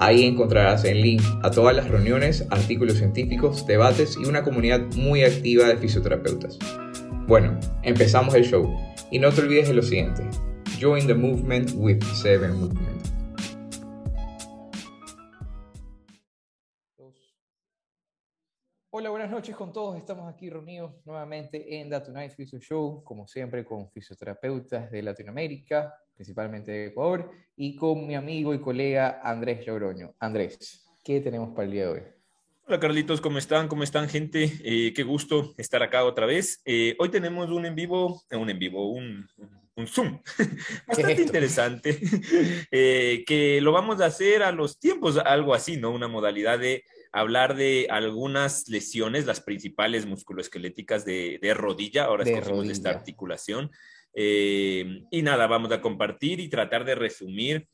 Ahí encontrarás el link a todas las reuniones, artículos científicos, debates y una comunidad muy activa de fisioterapeutas. Bueno, empezamos el show y no te olvides de lo siguiente. Join the movement with Seven Movement. Hola, buenas noches con todos. Estamos aquí reunidos nuevamente en The Tonight Physio Show, como siempre con fisioterapeutas de Latinoamérica, principalmente de Ecuador, y con mi amigo y colega Andrés Logroño. Andrés, ¿qué tenemos para el día de hoy? Hola Carlitos, ¿cómo están? ¿Cómo están gente? Eh, qué gusto estar acá otra vez. Eh, hoy tenemos un en vivo, eh, un en vivo, un, un Zoom bastante interesante, que lo vamos a hacer a los tiempos, algo así, ¿no? Una modalidad de hablar de algunas lesiones, las principales musculoesqueléticas de, de rodilla, ahora de escogimos rodilla. esta articulación. Eh, y nada, vamos a compartir y tratar de resumir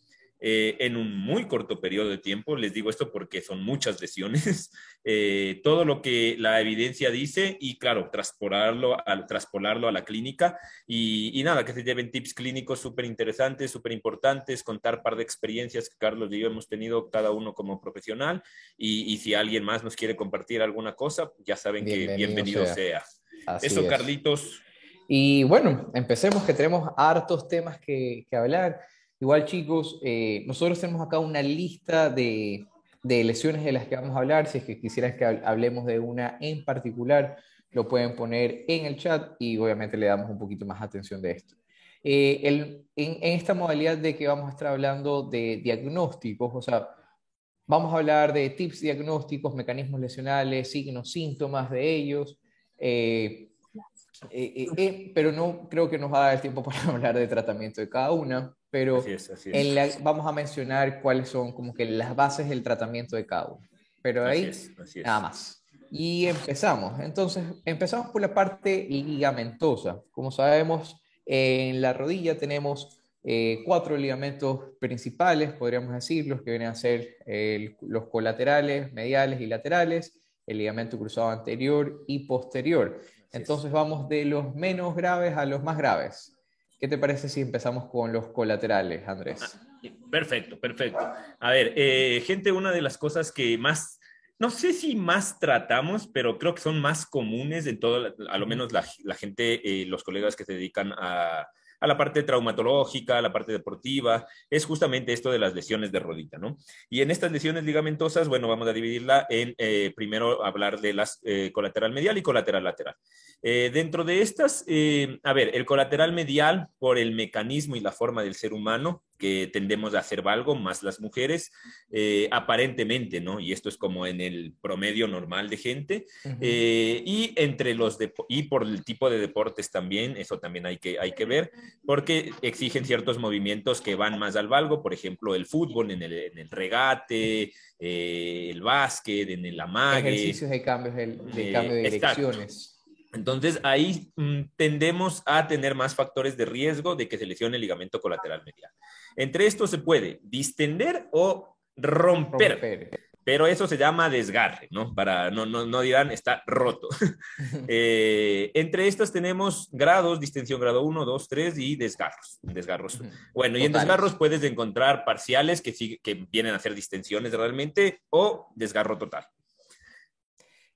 eh, en un muy corto periodo de tiempo, les digo esto porque son muchas lesiones, eh, todo lo que la evidencia dice y claro, traspolarlo, al, traspolarlo a la clínica y, y, nada, que se lleven tips clínicos súper interesantes, súper importantes, contar par de experiencias que Carlos y yo hemos tenido cada uno como profesional y, y si alguien más nos quiere compartir alguna cosa, ya saben bienvenido que bienvenido sea. sea. Eso, es. Carlitos. Y bueno, empecemos que tenemos hartos temas que, hablar. Igual chicos, eh, nosotros tenemos acá una lista de, de, lesiones de las que vamos a hablar. Si es que quisieras que hablemos de una en particular, lo pueden poner en el chat y obviamente le damos un poquito más atención de esto. Eh, en, esta modalidad de que vamos a estar hablando de diagnósticos, o sea, vamos a hablar de tips diagnósticos, mecanismos lesionales, signos, síntomas de ellos. Eh, eh, eh, pero no creo que nos va a dar el tiempo para hablar de tratamiento de cada una, pero así es, así es. En la, vamos a mencionar cuáles son como que las bases del tratamiento de cada uno. Pero ahí así nada más. Y empezamos. Entonces, empezamos por la parte ligamentosa. Como sabemos, en la rodilla tenemos eh, cuatro ligamentos principales, podríamos decir, los que vienen a ser el, los colaterales, mediales y laterales, el ligamento cruzado anterior y posterior. Entonces vamos de los menos graves a los más graves. ¿Qué te parece si empezamos con los colaterales, Andrés? Ah, perfecto, perfecto. A ver, eh, gente, una de las cosas que más, no sé si más tratamos, pero creo que son más comunes en todo, a lo menos la, la gente, eh, los colegas que se dedican a, a la parte traumatológica, a la parte deportiva, es justamente esto de las lesiones de rodilla, ¿no? Y en estas lesiones ligamentosas, bueno, vamos a dividirla en, eh, primero hablar de las eh, colateral medial y colateral lateral. Eh, dentro de estas, a ver, el colateral medial, por el mecanismo y la forma del ser humano, que tendemos a hacer algo, más las mujeres, eh, aparentemente, ¿no? Y esto es como en el promedio normal de gente. Uh -huh. eh, y entre los y por el tipo de deportes también, eso también hay que, hay que ver, porque exigen ciertos movimientos que van más al valgo, por ejemplo, el fútbol, en el, en el regate, eh, el básquet, en el amague. Ejercicios de cambios de, de cambio de direcciones. Entonces ahí mmm, tendemos a tener más factores de riesgo de que se lesione el ligamento colateral medial. Entre estos se puede distender o romper, romper. pero eso se llama desgarre, ¿no? Para no, no, no dirán está roto. eh, entre estas tenemos grados, distensión grado 1, 2, 3 y desgarros. desgarros. Bueno, Totales. y en desgarros puedes encontrar parciales que, que vienen a ser distensiones realmente o desgarro total.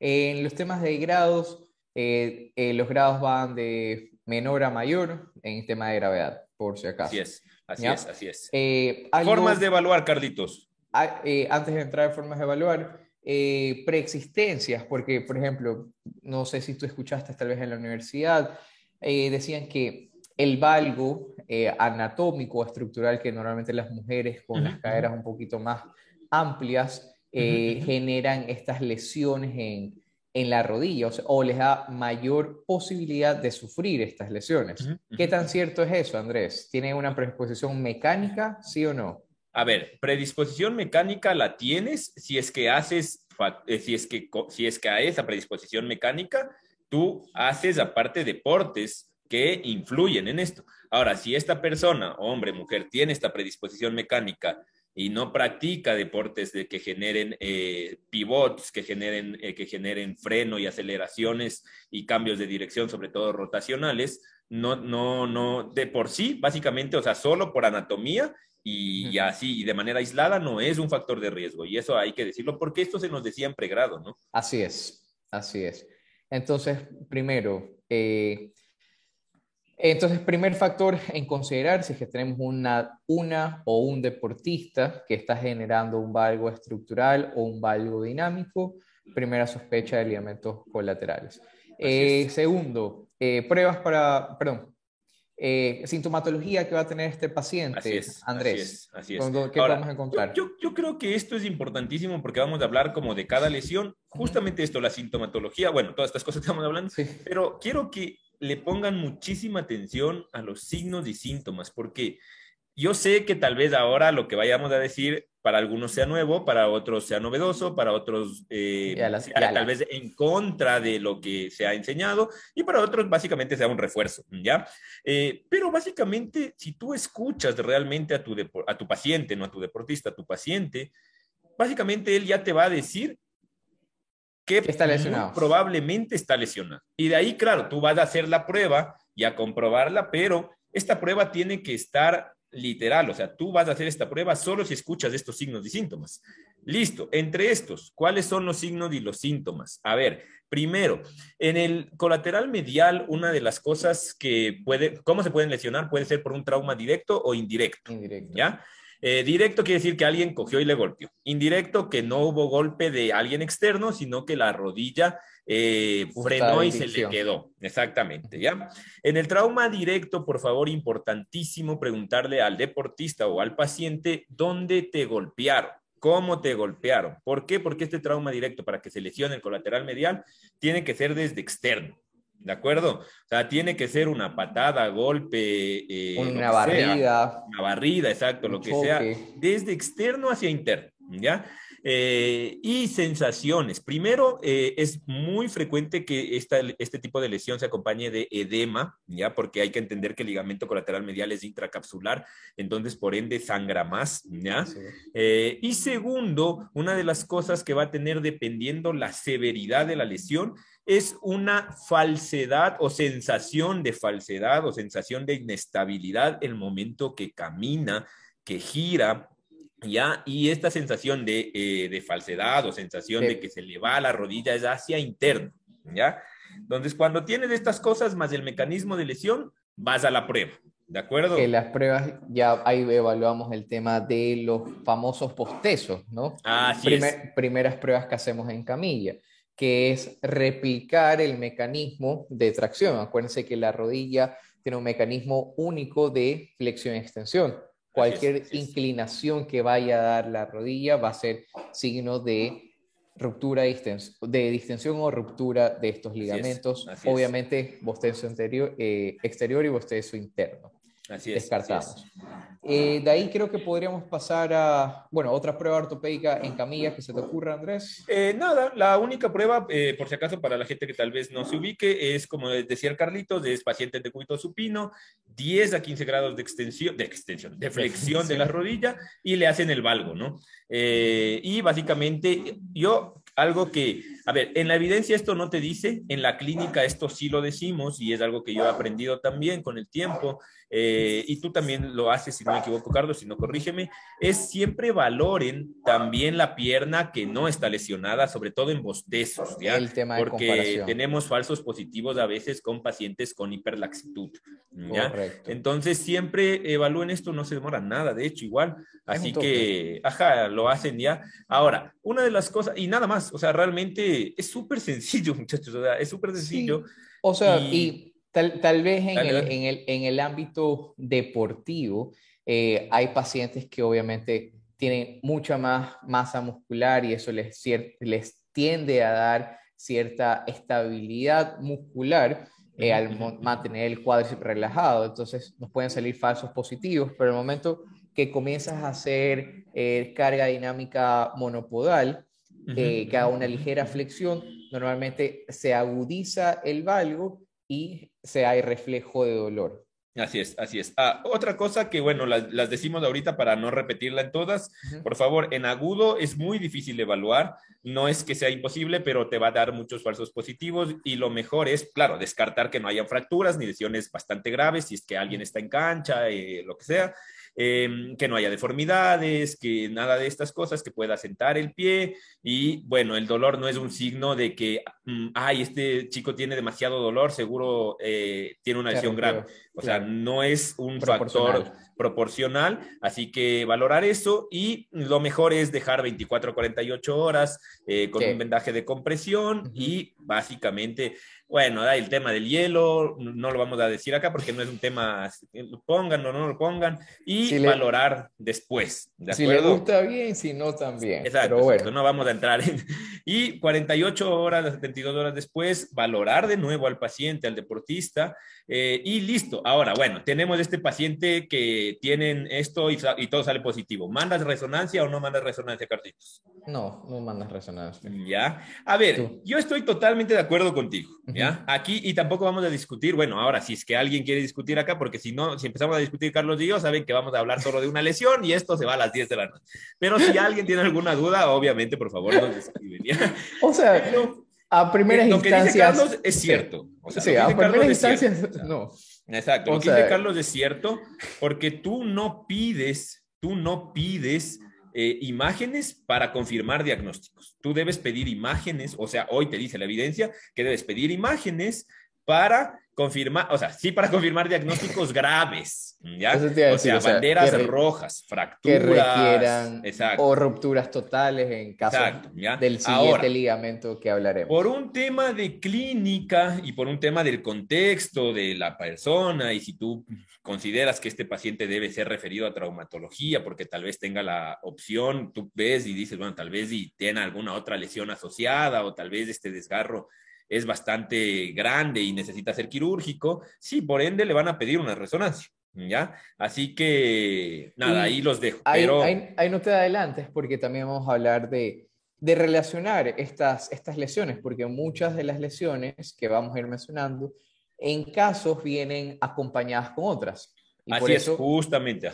En los temas de grados, eh, eh, los grados van de menor a mayor en tema de gravedad, por si acaso. Así es, así ¿Ya? es, así es. Eh, algo, formas de evaluar, Carlitos. A, eh, antes de entrar en formas de evaluar, eh, preexistencias, porque, por ejemplo, no sé si tú escuchaste tal vez en la universidad, decían que el valgo anatómico o estructural que normalmente las mujeres con uh -huh. las caderas un poquito más amplias uh -huh. generan estas lesiones en en la rodilla o, sea, o, les da mayor posibilidad de sufrir estas lesiones. Uh -huh, uh -huh. ¿Qué tan cierto es eso, Andrés? ¿Tiene una predisposición mecánica, sí o no? A ver, predisposición mecánica la tienes si es que haces, eh, si es que, si es que a esa predisposición mecánica tú haces aparte deportes que influyen en esto. Ahora, si esta persona, hombre, mujer, tiene esta predisposición mecánica y no practica deportes de que generen eh, pivots, que generen, eh, que generen freno y aceleraciones y cambios de dirección, sobre todo rotacionales, no, no, no, de por sí, básicamente, o sea, solo por anatomía y, así, y de manera aislada, no es un factor de riesgo. Y eso hay que decirlo porque esto se nos decía en pregrado, ¿no? Así es, así es. Entonces, primero, eh, entonces, primer factor en considerar si es que tenemos una, una o un deportista que está generando un valgo estructural o un valgo dinámico, primera sospecha de ligamentos colaterales. Eh, segundo, eh, pruebas para, perdón, eh, sintomatología que va a tener este paciente, así es, Andrés. Así es, ¿Qué vamos a encontrar? Yo, yo, creo que esto es importantísimo porque vamos a hablar como de cada lesión, justamente esto, la sintomatología, bueno, todas estas cosas que estamos hablando, pero quiero que le pongan muchísima atención a los signos y síntomas, porque yo sé que tal vez ahora lo que vayamos a decir para algunos sea nuevo, para otros sea novedoso, para otros eh, sea, tal vez en contra de lo que se ha enseñado y para otros básicamente sea un refuerzo, ¿ya? Eh, pero básicamente, si tú escuchas realmente a tu, a tu paciente, no a tu deportista, a tu paciente, básicamente él ya te va a decir que está lesionado. probablemente está lesionado. Y de ahí, claro, tú vas a hacer la prueba y a comprobarla, pero esta prueba tiene que estar literal, o sea, tú vas a hacer esta prueba solo si escuchas estos signos y síntomas. Listo, entre estos, ¿cuáles son los signos y los síntomas? A ver, primero, en el colateral medial, una de las cosas que puede, ¿cómo se pueden lesionar? Puede ser por un trauma directo o indirecto. Indirecto. ¿Ya? Eh, directo quiere decir que alguien cogió y le golpeó. Indirecto, que no hubo golpe de alguien externo, sino que la rodilla eh, frenó y se le quedó. Exactamente, ¿ya? En el trauma directo, por favor, importantísimo preguntarle al deportista o al paciente dónde te golpearon. ¿Cómo te golpearon? ¿Por qué? Porque este trauma directo, para que se lesione el colateral medial, tiene que ser desde externo. ¿De acuerdo? O sea, tiene que ser una patada, golpe. Eh, una barrida. una barrida, exacto, lo que sea. Desde externo hacia interno, ¿ya? Eh, y sensaciones. Primero, eh, es muy frecuente que esta, este tipo de lesión se acompañe de edema, ¿ya? Porque hay que entender que el ligamento colateral medial es intracapsular, entonces por ende sangra más, ¿ya? y segundo, una de las cosas que va a tener dependiendo la severidad de la lesión es una falsedad o sensación de falsedad o sensación de inestabilidad el momento que camina, que gira, ¿ya? Y esta sensación de, eh, falsedad o sensación de que se le va a la rodilla es hacia interno, ¿ya? Entonces, cuando tienes estas cosas más el mecanismo de lesión, vas a la prueba, ¿de acuerdo? Que las pruebas, ya ahí evaluamos el tema de los famosos postesos, ¿no? Así es. Primeras pruebas que hacemos en camilla que es replicar el mecanismo de tracción. Acuérdense que la rodilla tiene un mecanismo único de flexión y extensión. Cualquier inclinación que vaya a dar la rodilla va a ser signo de ruptura de distensión o ruptura de estos ligamentos. Obviamente, bostezo anterior, eh, exterior y bostezo interno. Así es. Descartamos. Eh, de ahí creo que podríamos pasar a, bueno, otra prueba ortopédica en camillas que se te ocurra, Andrés. Eh, nada, la única prueba, eh, por si acaso, para la gente que tal vez no se ubique, es como decía Carlitos, es paciente de cúbito supino, 10 a 15 grados de extensión, de extensión, de flexión de la rodilla y le hacen el valgo, ¿no? y básicamente, yo, algo que, a ver, en la evidencia esto no te dice, en la clínica esto sí lo decimos y es algo que yo he aprendido también con el tiempo. Eh, y tú también lo haces, si no me equivoco, Carlos, si no corrígeme, es siempre valoren también la pierna que no está lesionada, sobre todo en bostezos, ¿ya? El tema Porque tenemos falsos positivos a veces con pacientes con hiperlaxitud, ¿ya? Entonces, siempre evalúen esto, no se demora nada, de hecho, igual. Así que, ajá, lo hacen ya. Ahora, una de las cosas, y nada más, o sea, realmente es súper sencillo, muchachos, o sea, es súper sencillo. O sea, y Tal, vez en, el, en, el, en, el, ámbito deportivo eh, hay pacientes que obviamente tienen mucha más masa muscular y eso les, les tiende a dar cierta estabilidad muscular eh, al mantener el cuádriceps relajado. Entonces nos pueden salir falsos positivos, pero el momento que comienzas a hacer eh, carga dinámica monopodal, que haga una ligera flexión, normalmente se agudiza el valgo y se hay reflejo de dolor. Así es, así es. Ah, otra cosa que, bueno, las, decimos ahorita para no repetirla en todas. Por favor, en agudo es muy difícil de evaluar. No es que sea imposible, pero te va a dar muchos falsos positivos. Y lo mejor es, claro, descartar que no haya fracturas ni lesiones bastante graves, si es que alguien está en cancha, eh, lo que sea. Em, que no haya deformidades, que nada de estas cosas, que pueda sentar el pie. Y bueno, el dolor no es un signo de que, mm, ay, este chico tiene demasiado dolor, seguro eh, tiene una lesión grave. O sea, no es un factor proporcional, así que valorar eso. Y lo mejor es dejar 24 a 48 horas eh, con un vendaje de compresión y básicamente bueno, el tema del hielo, no lo vamos a decir acá porque no es un tema, lo pongan o no lo pongan, y valorar después. si le gusta bien, si no también. Exacto, Pero bueno. no vamos a entrar en... Y 48 horas, 72 horas después, valorar de nuevo al paciente, al deportista, eh, y listo. Ahora, bueno, tenemos este paciente que tienen esto y, todo sale positivo. ¿Mandas resonancia o no mandas resonancia, Carlitos? No, no mandas resonancia. Ya. A ver, yo estoy totalmente de acuerdo contigo. ¿Ya? Aquí, y tampoco vamos a discutir, bueno, ahora, si es que alguien quiere discutir acá, porque si no, si empezamos a discutir Carlos y yo, saben que vamos a hablar solo de una lesión y esto se va a las 10 de la noche. Pero si alguien tiene alguna duda, obviamente, por favor, nos escriben. O sea, a primeras lo instancias... que dice Carlos es cierto. O sea, sí, a primeras instancias, no. Exacto, lo que dice Carlos es cierto, porque tú no pides, tú no pides eh, imágenes para confirmar diagnósticos. Tú debes pedir imágenes, o sea, hoy te dice la evidencia que debes pedir imágenes para confirmar, o sea, sí para confirmar diagnósticos graves, ¿ya? o, sea, banderas rojas, fracturas. Que requieran o rupturas totales en caso del siguiente ligamento que hablaremos. Por un tema de clínica y por un tema del contexto de la persona y si tú consideras que este paciente debe ser referido a traumatología porque tal vez tenga la opción, tú ves y dices, bueno, tal vez y tiene alguna otra lesión asociada o tal vez este desgarro es bastante grande y necesita ser quirúrgico, sí, por ende le van a pedir una resonancia. ¿Ya? Así que, nada, ahí los dejo. Ahí, pero... ahí, no te adelantes porque también vamos a hablar de, de relacionar estas, estas lesiones, porque muchas de las lesiones que vamos a ir mencionando, en casos vienen acompañadas con otras. Y Así por es, justamente.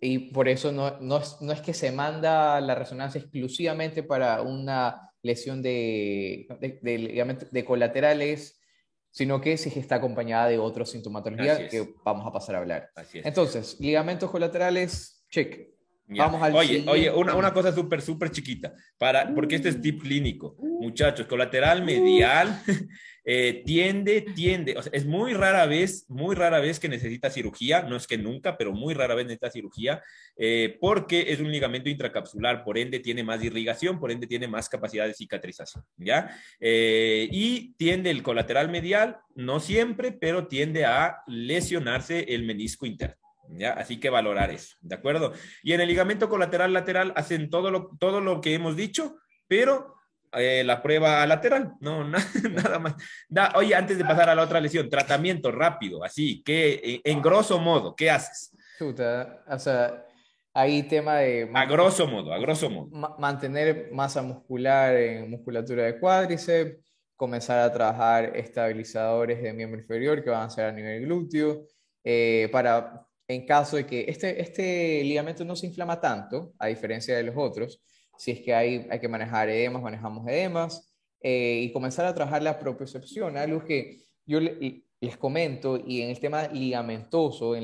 Y por eso no, no, no es que se manda la resonancia exclusivamente para una lesión de, de, de, colaterales, sino que si está acompañada de otros sintomatología que vamos a pasar a hablar. Entonces, ligamentos colaterales, check. Vamos al oye, oye, una, una cosa súper, súper chiquita, para, porque este es tip clínico. Muchachos, colateral medial eh, tiende, tiende, o sea, es muy rara vez, muy rara vez que necesita cirugía, no es que nunca, pero muy rara vez necesita cirugía, eh, porque es un ligamento intracapsular, por ende tiene más irrigación, por ende tiene más capacidad de cicatrización, ¿ya? Eh, y tiende el colateral medial, no siempre, pero tiende a lesionarse el menisco interno. ¿Ya? Así que valorar eso, ¿de acuerdo? Y en el ligamento colateral lateral hacen todo lo, todo lo que hemos dicho, pero eh, la prueba lateral, no, nada más. Da, oye, antes de pasar a la otra lesión, tratamiento rápido, así, que en grosso modo, ¿qué haces? o sea, hay tema de... A grosso modo, a grosso modo. mantener masa muscular en musculatura de cuádriceps, comenzar a trabajar estabilizadores de miembro inferior que van a ser a nivel glúteo, eh, para, en caso de que este, este ligamento no se inflama tanto, a diferencia de los otros, si es que hay, hay que manejar edemas, manejamos edemas, eh, y comenzar a trabajar la propiocepción, algo que yo les comento, y en el tema ligamentoso,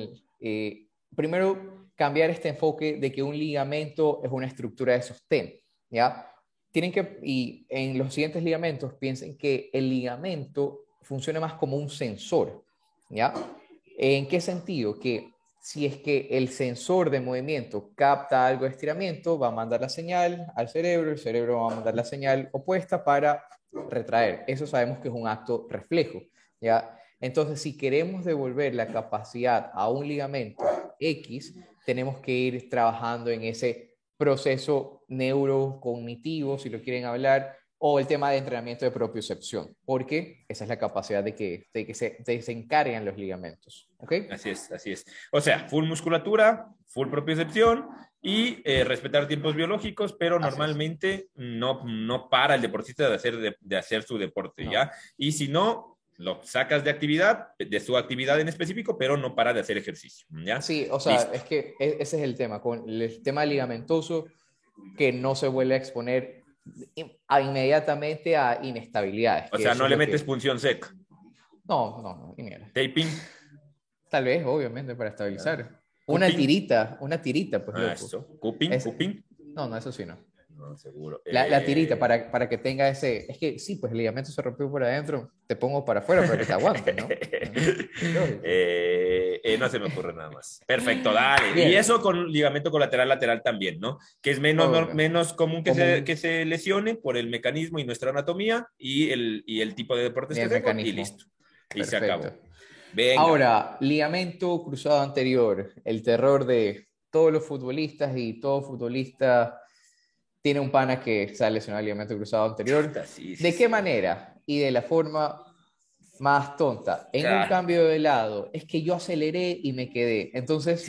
eh, primero cambiar este enfoque de que un ligamento es una estructura de sostén, ¿ya? Tienen que, y en los siguientes ligamentos, piensen que el ligamento funciona más como un sensor, ¿ya? ¿En qué sentido? Que si es que el sensor de movimiento capta algo de estiramiento, va a mandar la señal al cerebro, el cerebro va a mandar la señal opuesta para retraer. Eso sabemos que es un acto reflejo, ¿ya? Entonces, si queremos devolver la capacidad a un ligamento X, tenemos que ir trabajando en ese proceso neurocognitivo, si lo quieren hablar, o el tema de entrenamiento de propiocepción, porque esa es la capacidad de que, de que se desencarguen los ligamentos. ¿ok? Así es, así es. O sea, full musculatura, full propiocepción y eh, respetar tiempos biológicos, pero normalmente no, no para el deportista de hacer, de, hacer su deporte, ¿ya? Y si no, lo sacas de actividad, de su actividad en específico, pero no para de hacer ejercicio, ¿ya? Sí, o sea, es que e, ese es el tema, con el tema ligamentoso, que no se vuelve a exponer inmediatamente a inestabilidades. O sea, no le metes punción seca. No, no, no. Taping. Tal vez, obviamente, para estabilizar. Una tirita, una tirita, pues. Ah, eso. ¿Cuping? ¿Cuping? No, no, eso sí no seguro. La, tirita, eh, para, para que tenga ese. Es que sí, pues el ligamento se rompió por adentro, te pongo para afuera para que te aguante, ¿no? Eh, eh, no se me ocurre nada más. Perfecto, dale. Y eso con ligamento colateral lateral también, ¿no? Que es menos, menos común que, Se, que se lesione por el mecanismo y nuestra anatomía y el, y el tipo de deportes que tengo, y listo. Y se acabó. Ahora, ligamento cruzado anterior, el terror de todos los futbolistas y todo futbolista tiene un pana que sale lesionado el ligamento cruzado anterior. ¿De qué manera? Y de la forma más tonta. En un cambio de lado, es que yo aceleré y me quedé. Entonces,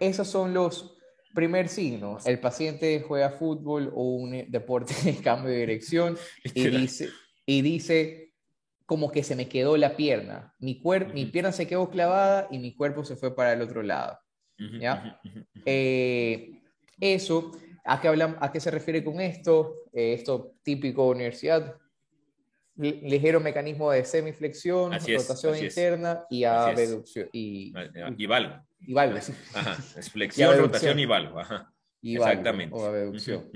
esos son los primer signos. El paciente juega fútbol o un deporte de cambio de dirección y dice, y dice como que se me quedó la pierna. Mi, cuerpo, mi pierna se quedó clavada y mi cuerpo se fue para el otro lado. ¿ya? Eh, eso ¿A qué, ¿A qué se refiere con esto? Eh, esto típico universidad, ligero mecanismo de semiflexión, rotación interna y abducción. Y, y valgo. Y valgo, sí. Ajá. Es flexión, rotación y valgo. Ajá. Exactamente. o abducción.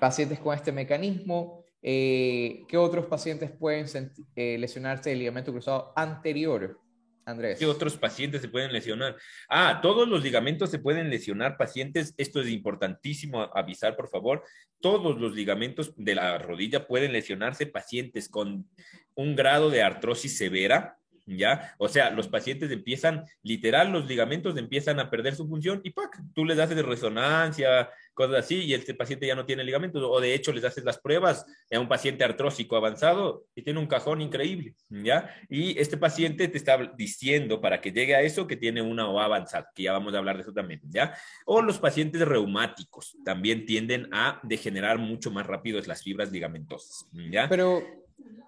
Pacientes con este mecanismo, eh, ¿qué otros pacientes pueden eh, lesionarse del ligamento cruzado anterior? Andrés. ¿Qué otros pacientes se pueden lesionar? Ah, todos los ligamentos se pueden lesionar pacientes. Esto es importantísimo avisar, por favor. Todos los ligamentos de la rodilla pueden lesionarse pacientes con un grado de artrosis severa, ¿ya? O sea, los pacientes empiezan, literal, los ligamentos empiezan a perder su función y ¡pac! Tú les haces resonancia, cosas así, y este paciente ya no tiene ligamentos, o de hecho les haces las pruebas a un paciente artrósico avanzado y tiene un cajón increíble, ¿ya? Y este paciente te está diciendo para que llegue a eso que tiene una OA avanzada, que ya vamos a hablar de eso también, ¿ya? O los pacientes reumáticos también tienden a degenerar mucho más rápido las fibras ligamentosas, ¿ya? Pero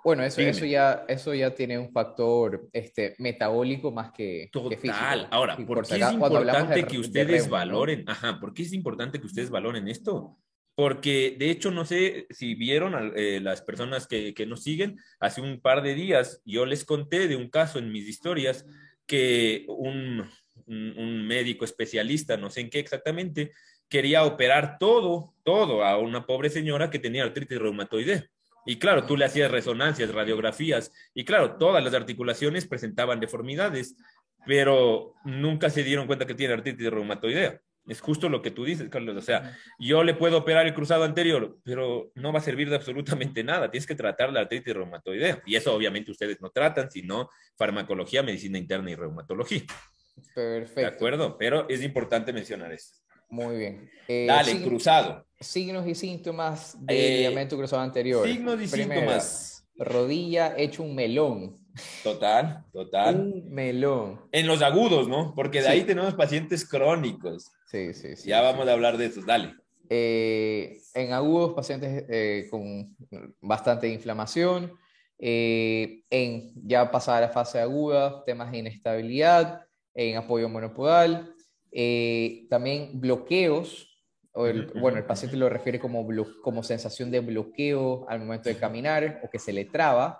bueno, eso, eso, ya, eso ya tiene un factor este, metabólico más que, Total. Ahora, ¿por qué es importante que ustedes valoren? Ajá, ¿por qué es importante que ustedes valoren esto? Porque de hecho, no sé si vieron eh, las personas que, que, nos siguen, hace un par de días yo les conté de un caso en mis historias que un, un médico especialista, no sé en qué exactamente, quería operar todo, todo a una pobre señora que tenía artritis reumatoide. Y claro, tú le hacías resonancias, radiografías, y claro, todas las articulaciones presentaban deformidades, pero nunca se dieron cuenta que tiene artritis reumatoidea. Es justo lo que tú dices, Carlos. O sea, yo le puedo operar el cruzado anterior, pero no va a servir de absolutamente nada. Tienes que tratar la artritis reumatoidea. Y eso obviamente ustedes no tratan, sino farmacología, medicina interna y reumatología. Perfecto. De acuerdo, pero es importante mencionar esto. Muy bien. Eh, Dale, cruzado. Signos y síntomas del eh, ligamento cruzado anterior. Signos y síntomas. Rodilla hecho un melón. Total, total. Un melón. En los agudos, ¿no? Porque de ahí tenemos pacientes crónicos. Sí, sí, sí. Ya vamos a hablar de eso. Dale. Eh, en agudos, pacientes con bastante inflamación. en ya pasada la fase aguda, temas de inestabilidad, en apoyo monopodal, eh, también bloqueos, o el, bueno, el paciente lo refiere como, como sensación de bloqueo al momento de caminar o que se le traba.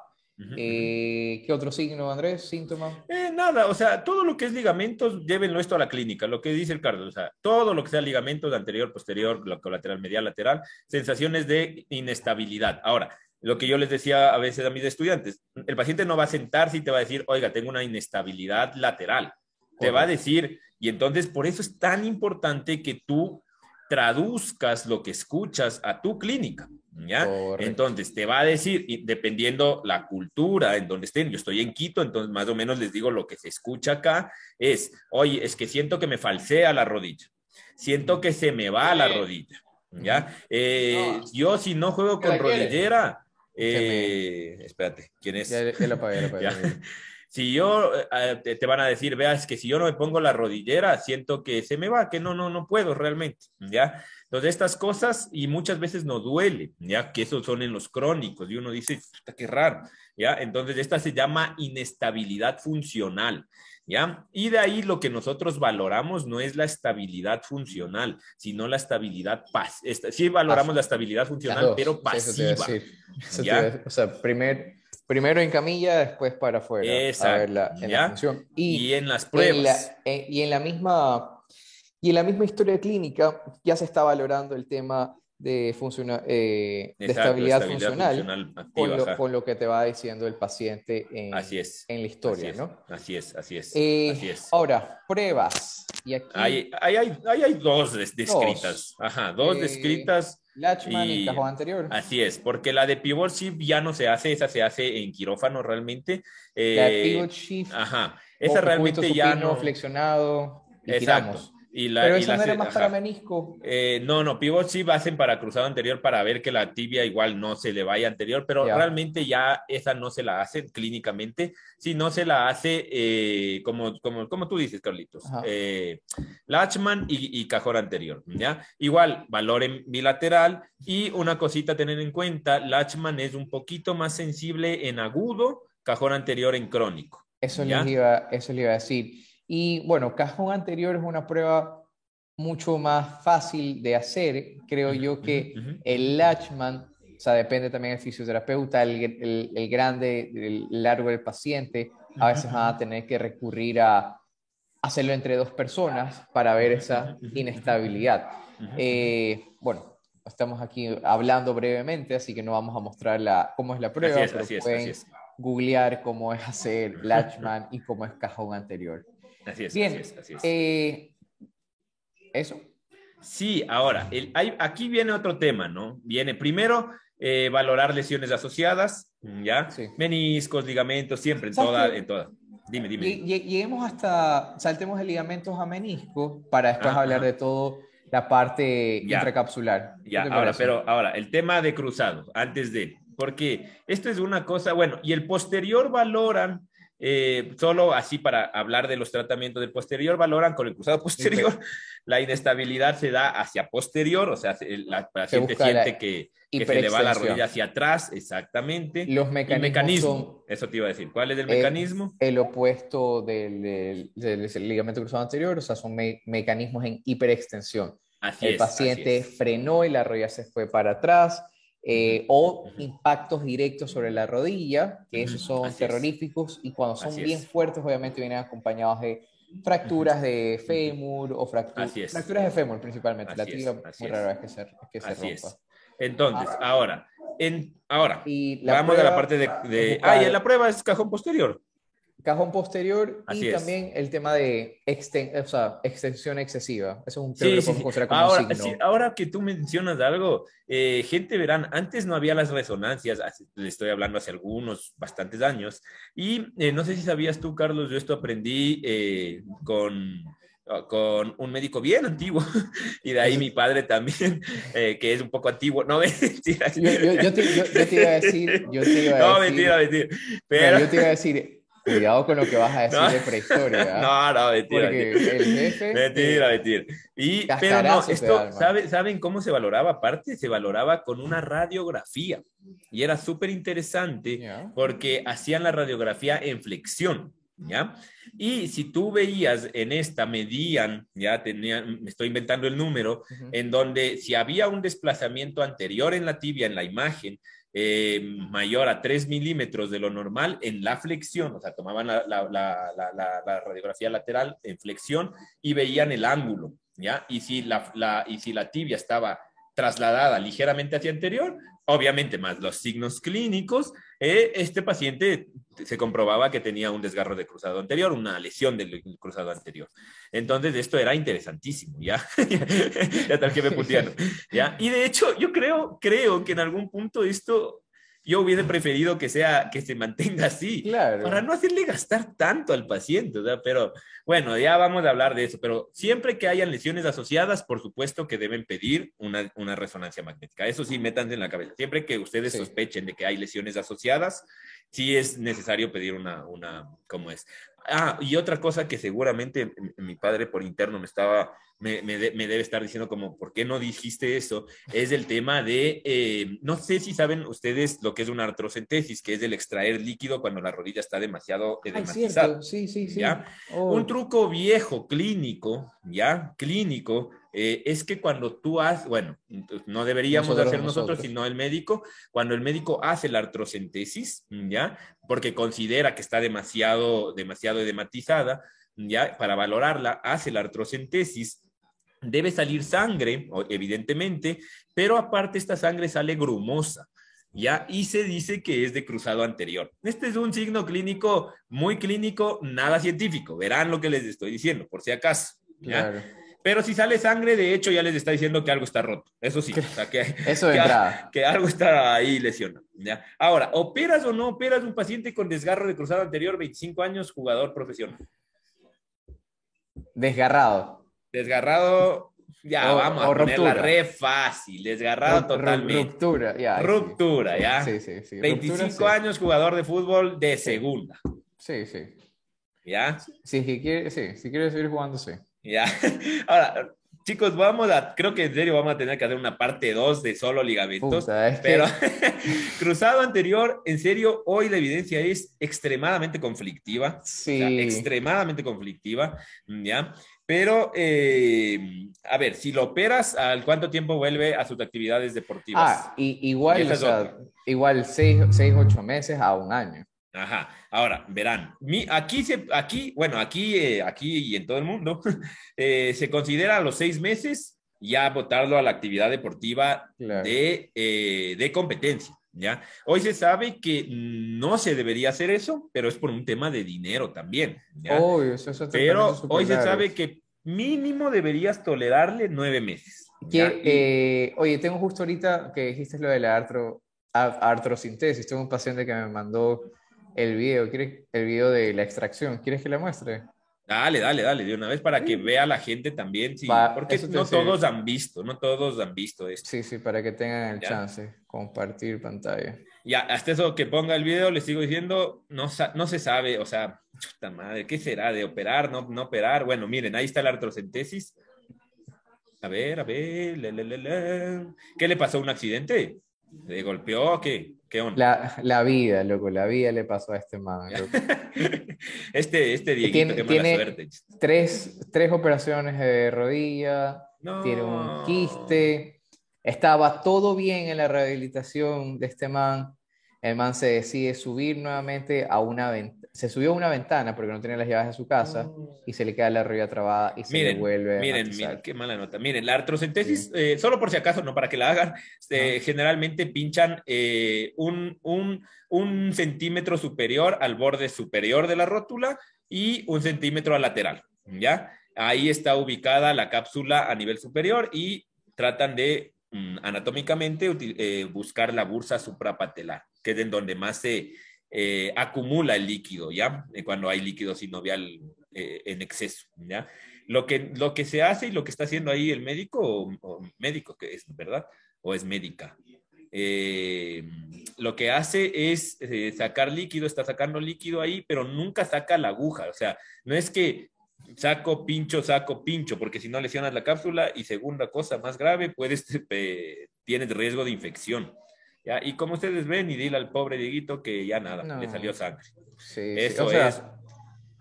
Eh, ¿Qué otro signo, Andrés? ¿Síntoma? Eh, nada, o sea, todo lo que es ligamentos, llévenlo esto a la clínica, lo que dice el cardio, o sea, todo lo que sea ligamentos anterior, posterior, colateral, medial, lateral, sensaciones de inestabilidad. Ahora, lo que yo les decía a veces a mis estudiantes, el paciente no va a sentarse y te va a decir, oiga, tengo una inestabilidad lateral. Te va a decir, y entonces por eso es tan importante que tú traduzcas lo que escuchas a tu clínica. ¿Ya? Entonces te va a decir, dependiendo la cultura en donde estén, yo estoy en Quito, entonces más o menos les digo lo que se escucha acá es, oye, es que siento que me falsea la rodilla, siento que se me va la rodilla, ¿ya? Eh, yo si no juego con rodillera, Eh, espérate, ¿quién es? Ya, ya lo apagué, lo apagué. Si yo, eh, te, te van a decir, veas que si yo no me pongo la rodillera, siento que se me va, que no, no, no puedo realmente, ¿ya? Entonces, estas cosas, y muchas veces no duele, ¿ya? Que esos son en los crónicos, y uno dice, "Puta, qué raro, ¿ya? Entonces, esta se llama inestabilidad funcional, ¿ya? Y de ahí lo que nosotros valoramos no es la estabilidad funcional, sino la estabilidad paz. esta- Sí valoramos la estabilidad funcional, pero pasiva. Eso ¿Ya? O sea, primer, primero en camilla, después para afuera. a Exacto, en ¿ya? la función. Y, Y, en las en pruebas. la, en- y en la misma y en la misma historia clínica ya se está valorando el tema de, funciona- eh, de estabilidad, funcional, funcional con, lo, ajá. con lo que te va diciendo el paciente en, Así es. en la historia, así es, ¿no? Así es, así es. Eh, así es. Ahora, pruebas. Y aquí, Ahí hay, hay, hay, hay dos des- descritas. Ajá, dos Eh, descritas. Latchman y, y- cajón anterior. Así es, porque la de pivot shift ya no se hace, esa se hace en quirófano realmente. la Eh, pivot shift, Ajá, esa realmente ya supino no. flexionado y Exacto. tiramos. Y la, Pero y eso la no era más ajá. para menisco. Eh, no, no, pivot sí hacen para cruzado anterior para ver que la tibia igual no se le vaya anterior, pero realmente ya esa no se la hacen clínicamente, si no se la hace eh, como, como, como tú dices, Carlitos, eh, Latchman y, y cajón anterior, ¿ya? Igual, valor en bilateral y una cosita a tener en cuenta, Latchman es un poquito más sensible en agudo, cajón anterior en crónico. Eso ¿Ya? les iba, eso les iba a decir. Y bueno, cajón anterior es una prueba mucho más fácil de hacer. Creo yo que el Latchman, o sea, depende también del fisioterapeuta, el, el- el grande, el largo del paciente, a veces van a tener que recurrir a hacerlo entre dos personas para ver esa inestabilidad. Eh, bueno, estamos aquí hablando brevemente, así que no vamos a mostrar la, cómo es la prueba, Así es, pero así es, pueden así es. Googlear cómo es hacer Latchman y cómo es cajón anterior. Así es, Bien, así es, así es. eh, eso. Sí, ahora, el- hay- aquí viene otro tema, ¿no? Viene primero eh, valorar lesiones asociadas, ¿ya? Sí. Meniscos, ligamentos, siempre, en ¿Sabes toda, qué? en toda. Dime, dime. Lle- lle- Lleguemos hasta, saltemos de ligamentos a menisco para después Ajá, hablar de todo la parte Ya. intracapsular. ¿Qué Ya, ahora, pero ahora, el tema de cruzado, antes de, porque esto es una cosa, bueno, y el posterior valoran, eh, solo así para hablar de los tratamientos del posterior, valoran con el cruzado posterior, la inestabilidad se da hacia posterior, o sea, se- la paciente la siente que, que se le va la rodilla hacia atrás, exactamente. Los Y mecanismos, mecanismo, eso te iba a decir. ¿Cuál es el mecanismo? el opuesto del, del- del- del ligamento cruzado anterior, o sea, son me- mecanismos en hiperextensión. Así el es. paciente así es. frenó y la rodilla se fue para atrás, eh, o impactos directos sobre la rodilla, que esos son así es. terroríficos y cuando son Así bien es. fuertes, obviamente vienen acompañados de fracturas de fémur o fractu- fracturas de fémur principalmente. la Así es, tibia muy rara vez que se, que se rompa. es. Entonces, ahora, en, ahora, Y la vamos a la parte de... de ah, y en la prueba es cajón posterior. Cajón posterior Así y es. también el tema de exten- o sea, extensión excesiva. Eso es un creo Sí, que sí, podemos considerar como Ahora, un signo. sí, ahora que tú mencionas algo, eh, gente verán, antes no había las resonancias, le estoy hablando hace algunos, bastantes años, y eh, no sé si sabías tú, Carlos, yo esto aprendí eh, con, con un médico bien antiguo, y de ahí mi padre también, eh, que es un poco antiguo, no mentira. Yo, yo- yo te, yo- te iba a decir, yo te iba a No, decir- mentira, mentira. Pero, yo te iba a decir, cuidado con lo que vas a decir No. de prehistoria. ¿ah? no, no, mentira. Porque mentira. el jefe. Mentira, mentira. Y, pero no, esto. ¿sabe- ¿saben cómo se valoraba? Aparte, se valoraba con una radiografía. Y era súper interesante ya. porque hacían la radiografía en flexión, ¿ya? Y si tú veías en esta, medían, ya tenían, me estoy inventando el número, Ujú. en donde si había un desplazamiento anterior en la tibia, en la imagen, eh, mayor a 3 milímetros de lo normal en la flexión, o sea, tomaban la, la- radiografía lateral en flexión y veían el ángulo, ¿ya? Y si la- y si la tibia estaba trasladada ligeramente hacia anterior, obviamente más los signos clínicos, eh, este paciente se comprobaba que tenía un desgarro de cruzado anterior, una lesión del cruzado anterior. Entonces, esto era interesantísimo, ¿ya? ya tal que me putearon, ¿ya? Y de hecho, yo creo, creo que en algún punto esto yo hubiese preferido que sea, que se mantenga así, Claro. para no hacerle gastar tanto al paciente, sea, pero bueno, ya vamos a hablar de eso, pero siempre que hayan lesiones asociadas, por supuesto que deben pedir una, una resonancia magnética, eso sí, métanse en la cabeza, siempre que ustedes Sí. sospechen de que hay lesiones asociadas, sí es necesario pedir una, una, ¿cómo es? Ah, y otra cosa que seguramente mi padre por interno me estaba, me, me de- me debe estar diciendo como, ¿por qué no dijiste eso? Es el tema de, eh, no sé si saben ustedes lo que es una artrocentesis, que es el extraer líquido cuando la rodilla está demasiado edematizada. cierto, sí, sí, sí. ¿Ya? Oh, Un truco viejo, clínico, ¿ya? Clínico, eh, es que cuando tú haces, bueno, no deberíamos Nosotros, hacer nosotros, nosotros. sino el médico, cuando el médico hace la artrocentesis, ¿ya? Porque considera que está demasiado, demasiado edematizada, ¿ya? Para valorarla, hace la artrocentesis, debe salir sangre, evidentemente, pero aparte esta sangre sale grumosa. ¿ya? Y se dice que es de cruzado anterior. Este es un signo clínico muy clínico, nada científico. Verán lo que les estoy diciendo, por si acaso. ¿ya? claro. Pero si sale sangre, de hecho, ya les está diciendo que algo está roto. Eso sí, o sea, que, Eso que- que algo está ahí lesionado. ¿ya? Ahora, ¿operas o no operas un paciente con desgarro de cruzado anterior, 25 años, jugador profesional? Desgarrado. Desgarrado, ya O- vamos a o ponerla ruptura. re fácil. Desgarrado Ru- totalmente. Ruptura, ya. Ruptura, ¿ya? Sí, sí, sí. 25 Ruptura, sí. años, jugador de fútbol de segunda. Sí, sí. ¿Ya? Sí, si quiere, sí, si quiere seguir jugando, sí. ¿Ya? Ahora, chicos, vamos a, creo que en serio vamos a tener que hacer una parte 2 de solo ligamentos. Puta, es que- Pero cruzado anterior, en serio, hoy la evidencia es extremadamente conflictiva. Sí. O sea, extremadamente conflictiva, ¿ya? Pero, eh, a ver, si lo operas, ¿al cuánto tiempo vuelve a sus actividades deportivas? Ah, y, igual, o sea, igual 6, 8 meses a un año. Ajá. Ahora, verán, mi, aquí, se, aquí, bueno, aquí, eh, aquí y en todo el mundo, eh, se considera a los seis meses ya votarlo a la actividad deportiva Claro. de, eh, de competencia, ¿ya? Hoy se sabe que no se debería hacer eso, pero es por un tema de dinero también, ¿ya? Obvio, eso es pero hoy se sabe que mínimo deberías tolerarle nueve meses. Que, eh, oye, tengo justo ahorita que dijiste lo de la artro, artrosintesis. Tengo un paciente que me mandó el video, ¿quieres el video de la extracción? ¿Quieres que le muestre? Dale, dale, dale, de una vez para que vea la gente también, sí, Va, porque no sirve. todos han visto, no todos han visto esto. Sí, sí, para que tengan el Ya. chance. Compartir pantalla. Ya, hasta eso que ponga el video, les sigo diciendo, no, no se sabe, o sea, chuta madre, ¿qué será? ¿De operar, no, no operar? Bueno, miren, ahí está la artrocentesis. A ver, a ver, le, le, le, le. ¿qué le pasó? ¿Un accidente? ¿Le golpeó? ¿Qué? ¿Qué onda? La, la vida, loco, la vida le pasó a este man. Este, este Dieguito, Tiene- qué mala tiene- suerte. Tres, tres operaciones de rodilla, No. tiene un quiste. Estaba todo bien en la rehabilitación de este man. El man se decide subir nuevamente a una ventana. Se subió a una ventana porque no tenía las llaves de su casa y se le queda la rodilla trabada y se le Miren, vuelve a miren, matizar. miren, qué mala nota. Miren, la artrocentesis, eh, solo por si acaso, no para que la hagan, eh, generalmente pinchan eh, un, un, un centímetro superior al borde superior de la rótula y un centímetro al lateral, ¿ya? Ahí está ubicada la cápsula a nivel superior y tratan de mm, anatómicamente eh, buscar la bursa suprapatelar, que es en donde más se eh, acumula el líquido, ¿ya? Eh, Cuando hay líquido sinovial eh, en exceso, ¿ya? Lo que, lo que se hace y lo que está haciendo ahí el médico, o, médico que es, ¿verdad? O es médica. Eh, lo que hace es sacar líquido, está sacando líquido ahí, pero nunca saca la aguja. O sea, no es que saco, pincho, saco, pincho, porque si no lesionas la cápsula y segunda cosa más grave, puedes, tienes riesgo de infección. ¿Ya? Y como ustedes ven, y dile al pobre Dieguito que ya nada, No. le salió sangre. Sí, sí, Eso o sea, es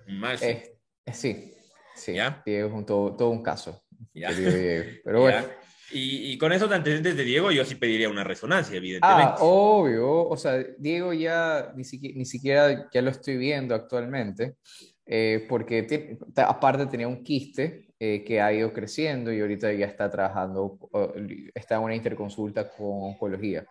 mal. es- es- sí, sí. ¿Ya? Diego es un todo, todo un caso. Ya. Diego. Pero bueno. ¿ya? Y, y con esos antecedentes de Diego, yo sí pediría una resonancia, evidentemente. Ah, obvio. O sea, Diego ya ni siquiera, ni siquiera ya lo estoy viendo actualmente, eh, porque ta- aparte tenía un quiste eh, que ha ido creciendo y ahorita ya está trabajando, está en una interconsulta con oncología.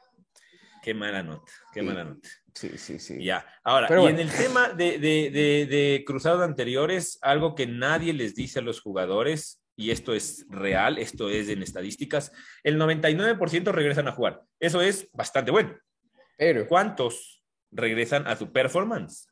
Qué mala nota, qué Sí. mala nota. Sí, sí, sí. Ya, ahora, Pero y bueno. en el tema de, de, de, de cruzados anteriores, algo que nadie les dice a los jugadores, y esto es real, esto es en estadísticas, el 99% regresan a jugar. Eso es bastante bueno. Pero. ¿Cuántos regresan a su performance?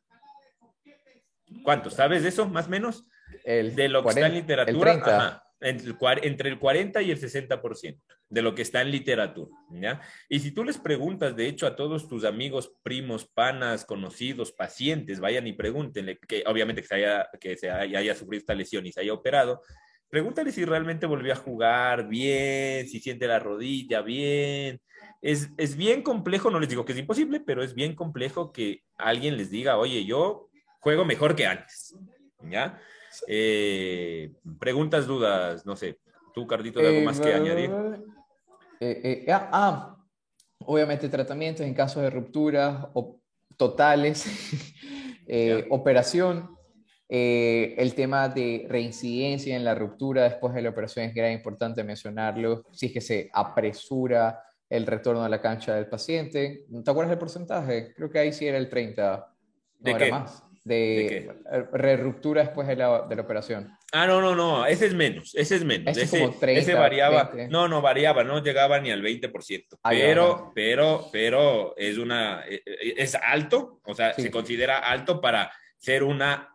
¿Cuántos? ¿Sabes de eso, más o menos? El de lo que 40, está en literatura. el 30. Ajá, entre, el, cuar- entre el 40 y el 60% de lo que está en literatura. ¿ya? Y si tú les preguntas, de hecho, a todos tus amigos, primos, panas, conocidos, pacientes, vayan y pregúntenle, que obviamente que se haya, que se haya sufrido esta lesión y se haya operado, pregúntale si realmente volvió a jugar bien, si siente la rodilla bien. Es, es bien complejo, no les digo que es imposible, pero es bien complejo que alguien les diga, oye, yo juego mejor que antes. ¿Ya? Eh, preguntas, dudas, no sé. Tú, Cardito, de algo Eh, más que añadir. eh, eh, ah, ah, obviamente tratamientos en casos de rupturas o totales, Ya. operación, eh, el tema de reincidencia en la ruptura después de la operación es gran importante mencionarlo, si es que se apresura el retorno a la cancha del paciente. ¿Te acuerdas del porcentaje? Creo que ahí sí era el 30, no ¿De era qué? más, ¿De de, eh, re-ruptura después de la, de la operación. Ah, no, no, no, ese es menos, ese es menos. Ese es Ese, como 30, ese variaba, 20. no, no variaba, no llegaba ni al 20%, Ah, ya, pero, ajá. pero, pero es una, eh, eh, es alto, o sea, Sí. se considera alto para ser una,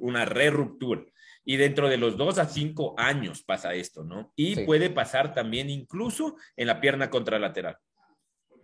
una re-ruptura. Y dentro de los dos a cinco años pasa esto, ¿no? Y Sí. puede pasar también incluso en la pierna contralateral.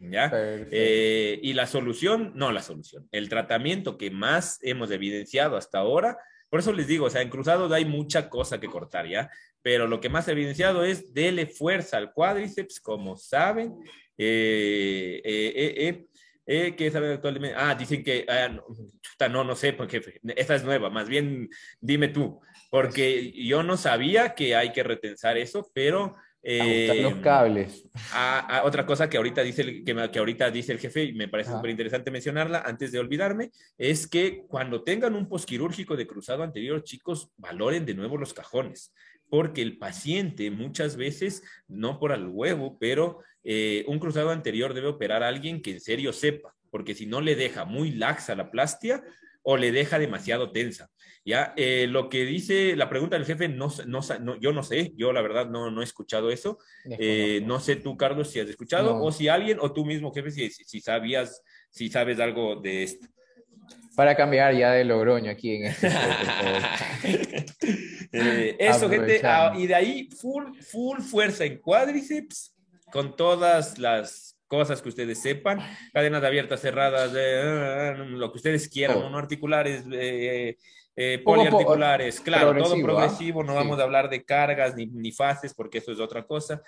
¿Ya? Eh, y la solución, no la solución, el tratamiento que más hemos evidenciado hasta ahora, por eso les digo, o sea, en cruzados hay mucha cosa que cortar, ¿ya? Pero lo que más he evidenciado es dele fuerza al cuádriceps, como saben. Eh, eh, eh, eh, eh, ¿Qué saben actualmente? Ah, dicen que, ah, no, chuta, no, no sé, porque esta es nueva, más bien dime tú, porque yo no sabía que hay que retensar eso, pero... Eh, los cables. a, a otra cosa que ahorita dice el, que, me- que ahorita dice el jefe y me parece Ajá. súper interesante mencionarla antes de olvidarme es que cuando tengan un posquirúrgico de cruzado anterior chicos valoren de nuevo los cajones porque el paciente muchas veces no por al huevo pero eh, un cruzado anterior debe operar a alguien que en serio sepa porque si no le deja muy laxa la plastia o le deja demasiado tensa. Ya, Eh, lo que dice la pregunta del jefe, no, no, no, yo no sé, yo la verdad no, no he escuchado eso. Eh, no sé tú, Carlos, si has escuchado No. o si alguien o tú mismo, jefe, si, si, sabías, si sabes algo de esto. Para cambiar ya de Logroño aquí en este. Eh, eso, gente, ah, y de ahí full, full fuerza en cuádriceps, con todas las cosas que ustedes sepan, cadenas abiertas, cerradas, eh, lo que ustedes quieran, Todo. monoarticulares, eh, eh, poco, poliarticulares, claro, todo progresivo, ¿ah? progresivo, no Sí. vamos a hablar de cargas ni, ni fases porque eso es otra cosa,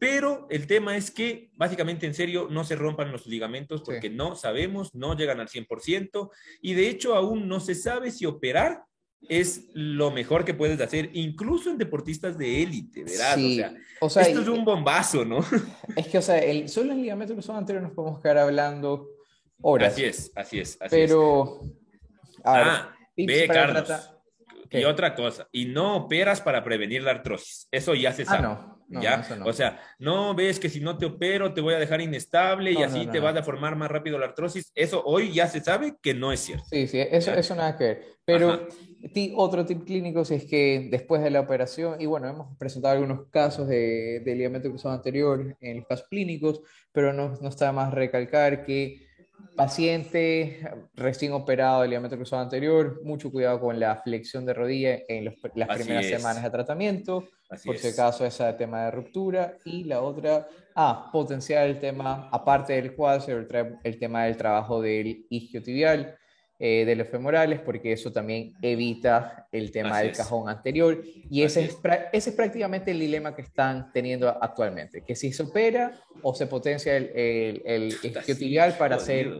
pero el tema es que básicamente en serio no se rompan los ligamentos porque no sabemos, no llegan al 100% y de hecho aún no se sabe si operar es lo mejor que puedes hacer, incluso en deportistas de élite, ¿verdad? Sí, O sea, o sea, esto y- es un bombazo, ¿no? es que, o sea, el, solo el ligamento cruzado anterior nos podemos quedar hablando horas. Así es, así es, así es. Pero, a ver, Ah, ve, Carlos. tratar- Y ¿Qué? otra cosa, y no operas para prevenir la artrosis. Eso ya se Ah, sabe. no, no, ¿ya? no. O sea, no ves que si no te opero te voy a dejar inestable y así te vas a formar más rápido la artrosis. Eso hoy ya se sabe que no es cierto. Sí, sí, eso, Ya. eso nada que ver. Pero ti- otro tip clínico si es que después de la operación, y bueno, hemos presentado algunos casos de, de ligamento cruzado anterior en los casos clínicos, pero no, no está más recalcar que paciente recién operado de ligamento cruzado anterior, mucho cuidado con la flexión de rodilla en los- las Así primeras es. semanas de tratamiento, Así por si es. acaso ese tema de ruptura, y la otra, ah, potenciar el tema, aparte del cuádriceps, el, el tema del trabajo del isquiotibial, eh, de los femorales, porque eso también evita el tema Así del es. cajón anterior, y ese es, ese prácticamente el dilema que están teniendo actualmente, que si se opera o se potencia el, el, isquiotibial para hacer,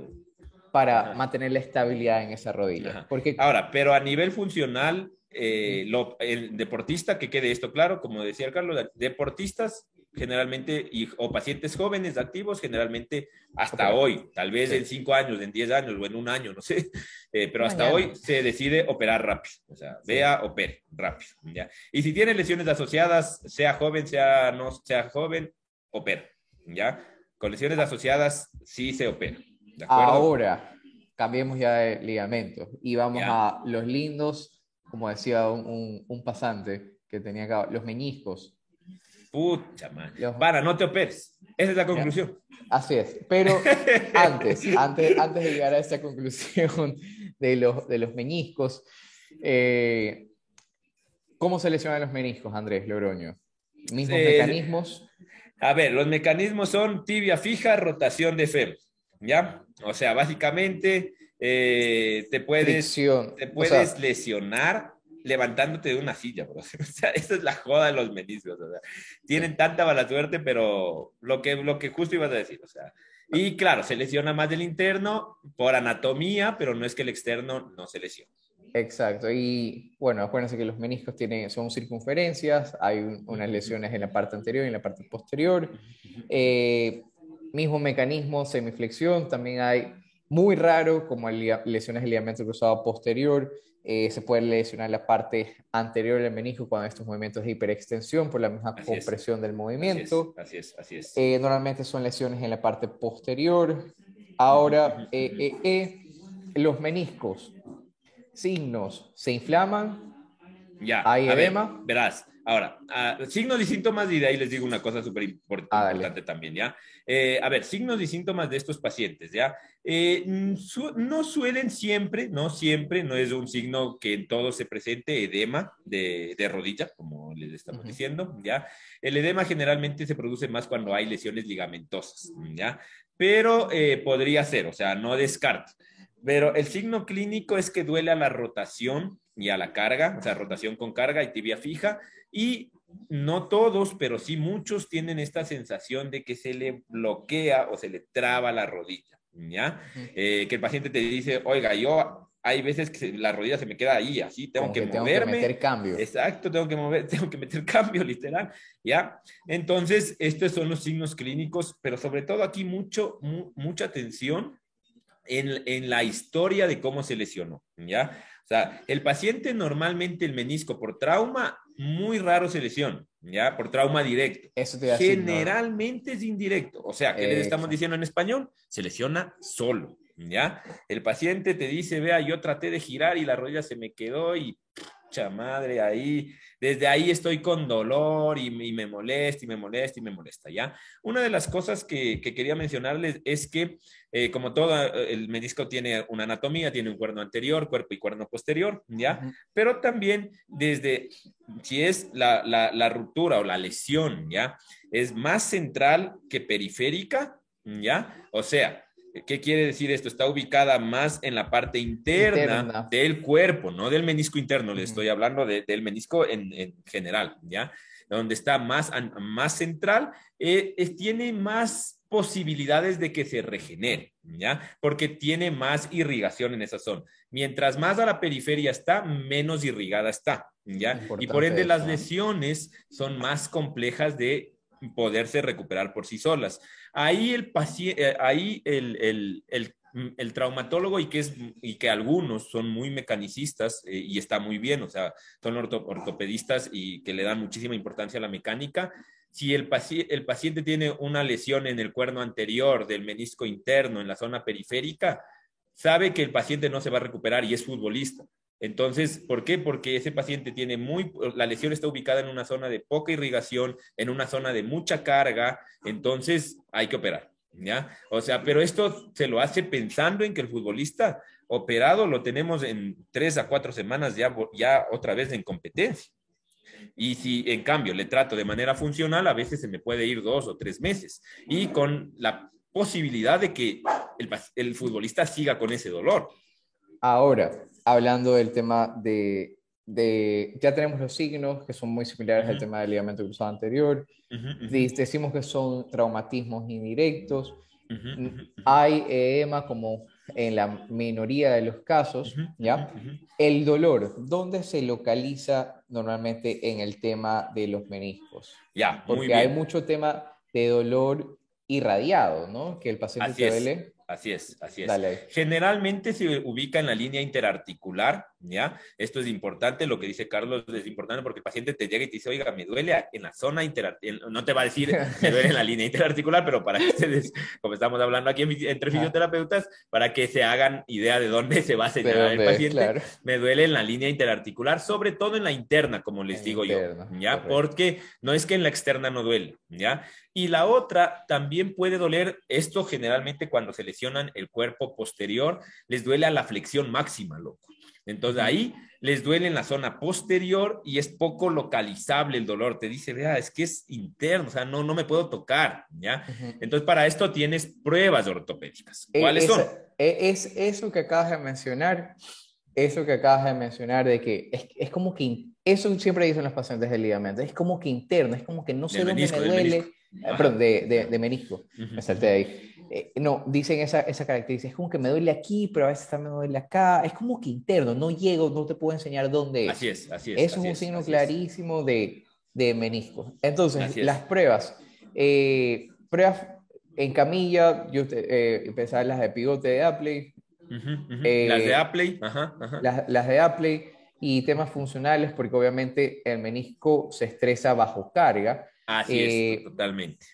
para Ajá. mantener la estabilidad en esa rodilla, Ajá. porque Ahora, pero a nivel funcional, eh, lo- el deportista, que quede esto claro, como decía el Carlos, deportistas generalmente, y, o pacientes jóvenes, activos, generalmente hasta Operar. hoy, tal vez Sí. en cinco años, en diez años o en un año, no sé, eh, pero hasta Mañana. hoy se decide operar rápido, o sea, vea, opere rápido, ¿ya? Y si tiene lesiones asociadas, sea joven, sea no sea joven, opera, ¿ya? Con lesiones asociadas sí se opera, ¿de acuerdo? Ahora, cambiemos ya de ligamento y vamos Ya. a los lindos, como decía un, un- un pasante que tenía acá, los meñiscos. Pucha, man. Para, no te operes. Esa es la conclusión. Así es. Pero antes, antes, antes de llegar a esta conclusión de los, de los meniscos, eh, ¿cómo se lesionan los meniscos, Andrés Logroño? ¿Mismos mecanismos? A ver, los mecanismos son tibia fija, rotación de fémur, ¿ya? O sea, básicamente eh, te puedes, te puedes lesionar levantándote de una silla, bro. O sea, esa es la joda de los meniscos. O sea, tienen tanta mala suerte, pero lo que, lo que justo ibas a decir, o sea. Y claro, se lesiona más del interno por anatomía, pero no es que el externo no se lesione. Exacto, y bueno, acuérdense que los meniscos tienen, son circunferencias, hay unas lesiones en la parte anterior y en la parte posterior. Eh, mismo mecanismo, semiflexión, también hay muy raro como lesiones del ligamento cruzado posterior, eh, se puede lesionar la parte anterior del menisco cuando estos movimientos de hiperextensión por la misma compresión del movimiento. Así es, así es. Eh, normalmente son lesiones en la parte posterior. Ahora, eh, los meniscos, signos, se inflaman, ya, hay edema. verás, Ahora, uh, signos y síntomas, y de ahí les digo una cosa súper ah, importante también, ¿ya? Eh, a ver, signos y síntomas de estos pacientes, ¿ya? Eh, no suelen siempre, no siempre, no es un signo que en todo se presente edema de, de rodilla, como les estamos diciendo, ¿ya? El edema generalmente se produce más cuando hay lesiones ligamentosas, ¿ya? Pero eh, podría ser, o sea, no descarto. Pero el signo clínico es que duele a la rotación y a la carga, o sea, rotación con carga y tibia fija, y no todos, pero sí muchos tienen esta sensación de que se le bloquea o se le traba la rodilla, ¿ya? Eh, que el paciente te dice, oiga, yo hay veces que la rodilla se me queda ahí, así, tengo que, moverme. Tengo que meter cambio. Exacto, tengo que mover, tengo que meter cambio, literal, ¿ya? Entonces, estos son los signos clínicos, pero sobre todo aquí mucho, mucha atención en, en la historia de cómo se lesionó, ¿ya? O sea, el paciente normalmente el menisco por trauma, muy raro se lesiona, ¿ya? Por trauma directo. Eso te Generalmente es indirecto. O sea, ¿qué les estamos diciendo en español? Se lesiona solo, ¿ya? El paciente te dice, vea, yo traté de girar y la rodilla se me quedó y pucha madre, ahí, desde ahí estoy con dolor y, me molesta y me molesta y me molesta, ¿ya? Una de las cosas que, quería mencionarles es que, eh, como todo, eh, el menisco tiene una anatomía, tiene un cuerno anterior, cuerpo y cuerno posterior, ¿ya? Pero también desde, si es la, la ruptura o la lesión, ¿ya? Es más central que periférica, ¿ya? O sea, ¿Qué quiere decir esto? Está ubicada más en la parte interna, del cuerpo, no del menisco interno, le estoy hablando del menisco en, general, ¿ya? Donde está más, más central, eh, tiene más posibilidades de que se regenere, ¿ya? Porque tiene más irrigación en esa zona. Mientras más a la periferia está, menos irrigada está, ¿ya? y por ende las lesiones son más complejas de poderse recuperar por sí solas. Ahí el paciente, eh, ahí el, el, traumatólogo y que, es, y que algunos son muy mecanicistas eh, y está muy bien, o sea, son ortopedistas y que le dan muchísima importancia a la mecánica. Si el, el paciente tiene una lesión en el cuerno anterior del menisco interno, en la zona periférica, sabe que el paciente no se va a recuperar y es futbolista. Entonces, ¿por qué? Porque ese paciente tiene muy, la lesión está ubicada en una zona de poca irrigación, en una zona de mucha carga, entonces hay que operar, ¿ya? O sea, pero esto se lo hace pensando en que el futbolista operado lo tenemos en tres a cuatro semanas ya, ya otra vez en competencia. Y si en cambio le trato de manera funcional, a veces se me puede ir dos o tres meses y con la posibilidad de que el, el futbolista siga con ese dolor. Ahora, hablando del tema de, de, ya tenemos los signos que son muy similares al tema del ligamento cruzado anterior, decimos que son traumatismos indirectos, hay edema como en la minoría de los casos, ¿ya? El dolor, ¿dónde se localiza normalmente en el tema de los meniscos? Ya, Porque hay mucho tema de dolor irradiado, ¿no? Que el paciente duele Así es, así es. Generalmente se ubica en la línea interarticular, ¿ya? Esto es importante, lo que dice Carlos es importante porque el paciente te llega y te dice, oiga, me duele en la zona interarticular, no te va a decir, me duele en la línea interarticular, pero para que ustedes, como estamos hablando aquí entre fisioterapeutas, para que se hagan idea de dónde se va a señalar el paciente, me duele en la línea interarticular, sobre todo en la interna, como les digo yo, ¿ya? Porque no es que en la externa no duele, ¿ya? Y la otra, también puede doler, esto generalmente cuando se lesionan el cuerpo posterior, les duele a la flexión máxima, loco. Entonces ahí les duele en la zona posterior y es poco localizable el dolor. Te dice, vea, es que es interno, o sea, no, no me puedo tocar, ¿ya? Entonces para esto tienes pruebas ortopédicas. E, ¿Cuáles son? E, es, eso que acabas de mencionar, eso que acabas de mencionar de que es, es como que, eso siempre dicen los pacientes del ligamento, es como que interno, es como que no sé dónde me duele. Eh, perdón, de, de, menisco, me salté ahí. Eh, no, dicen esa, esa característica, es como que me duele aquí, pero a veces también me duele acá, es como que interno, no llego, no te puedo enseñar dónde es. Así es, así es. Eso es un signo clarísimo de, de, menisco. Entonces, las pruebas, eh, pruebas en camilla, yo eh, empecé las de pivote de Apley. las de Apley, Las, las de Apley y temas funcionales, porque obviamente el menisco se estresa bajo carga. Así es, totalmente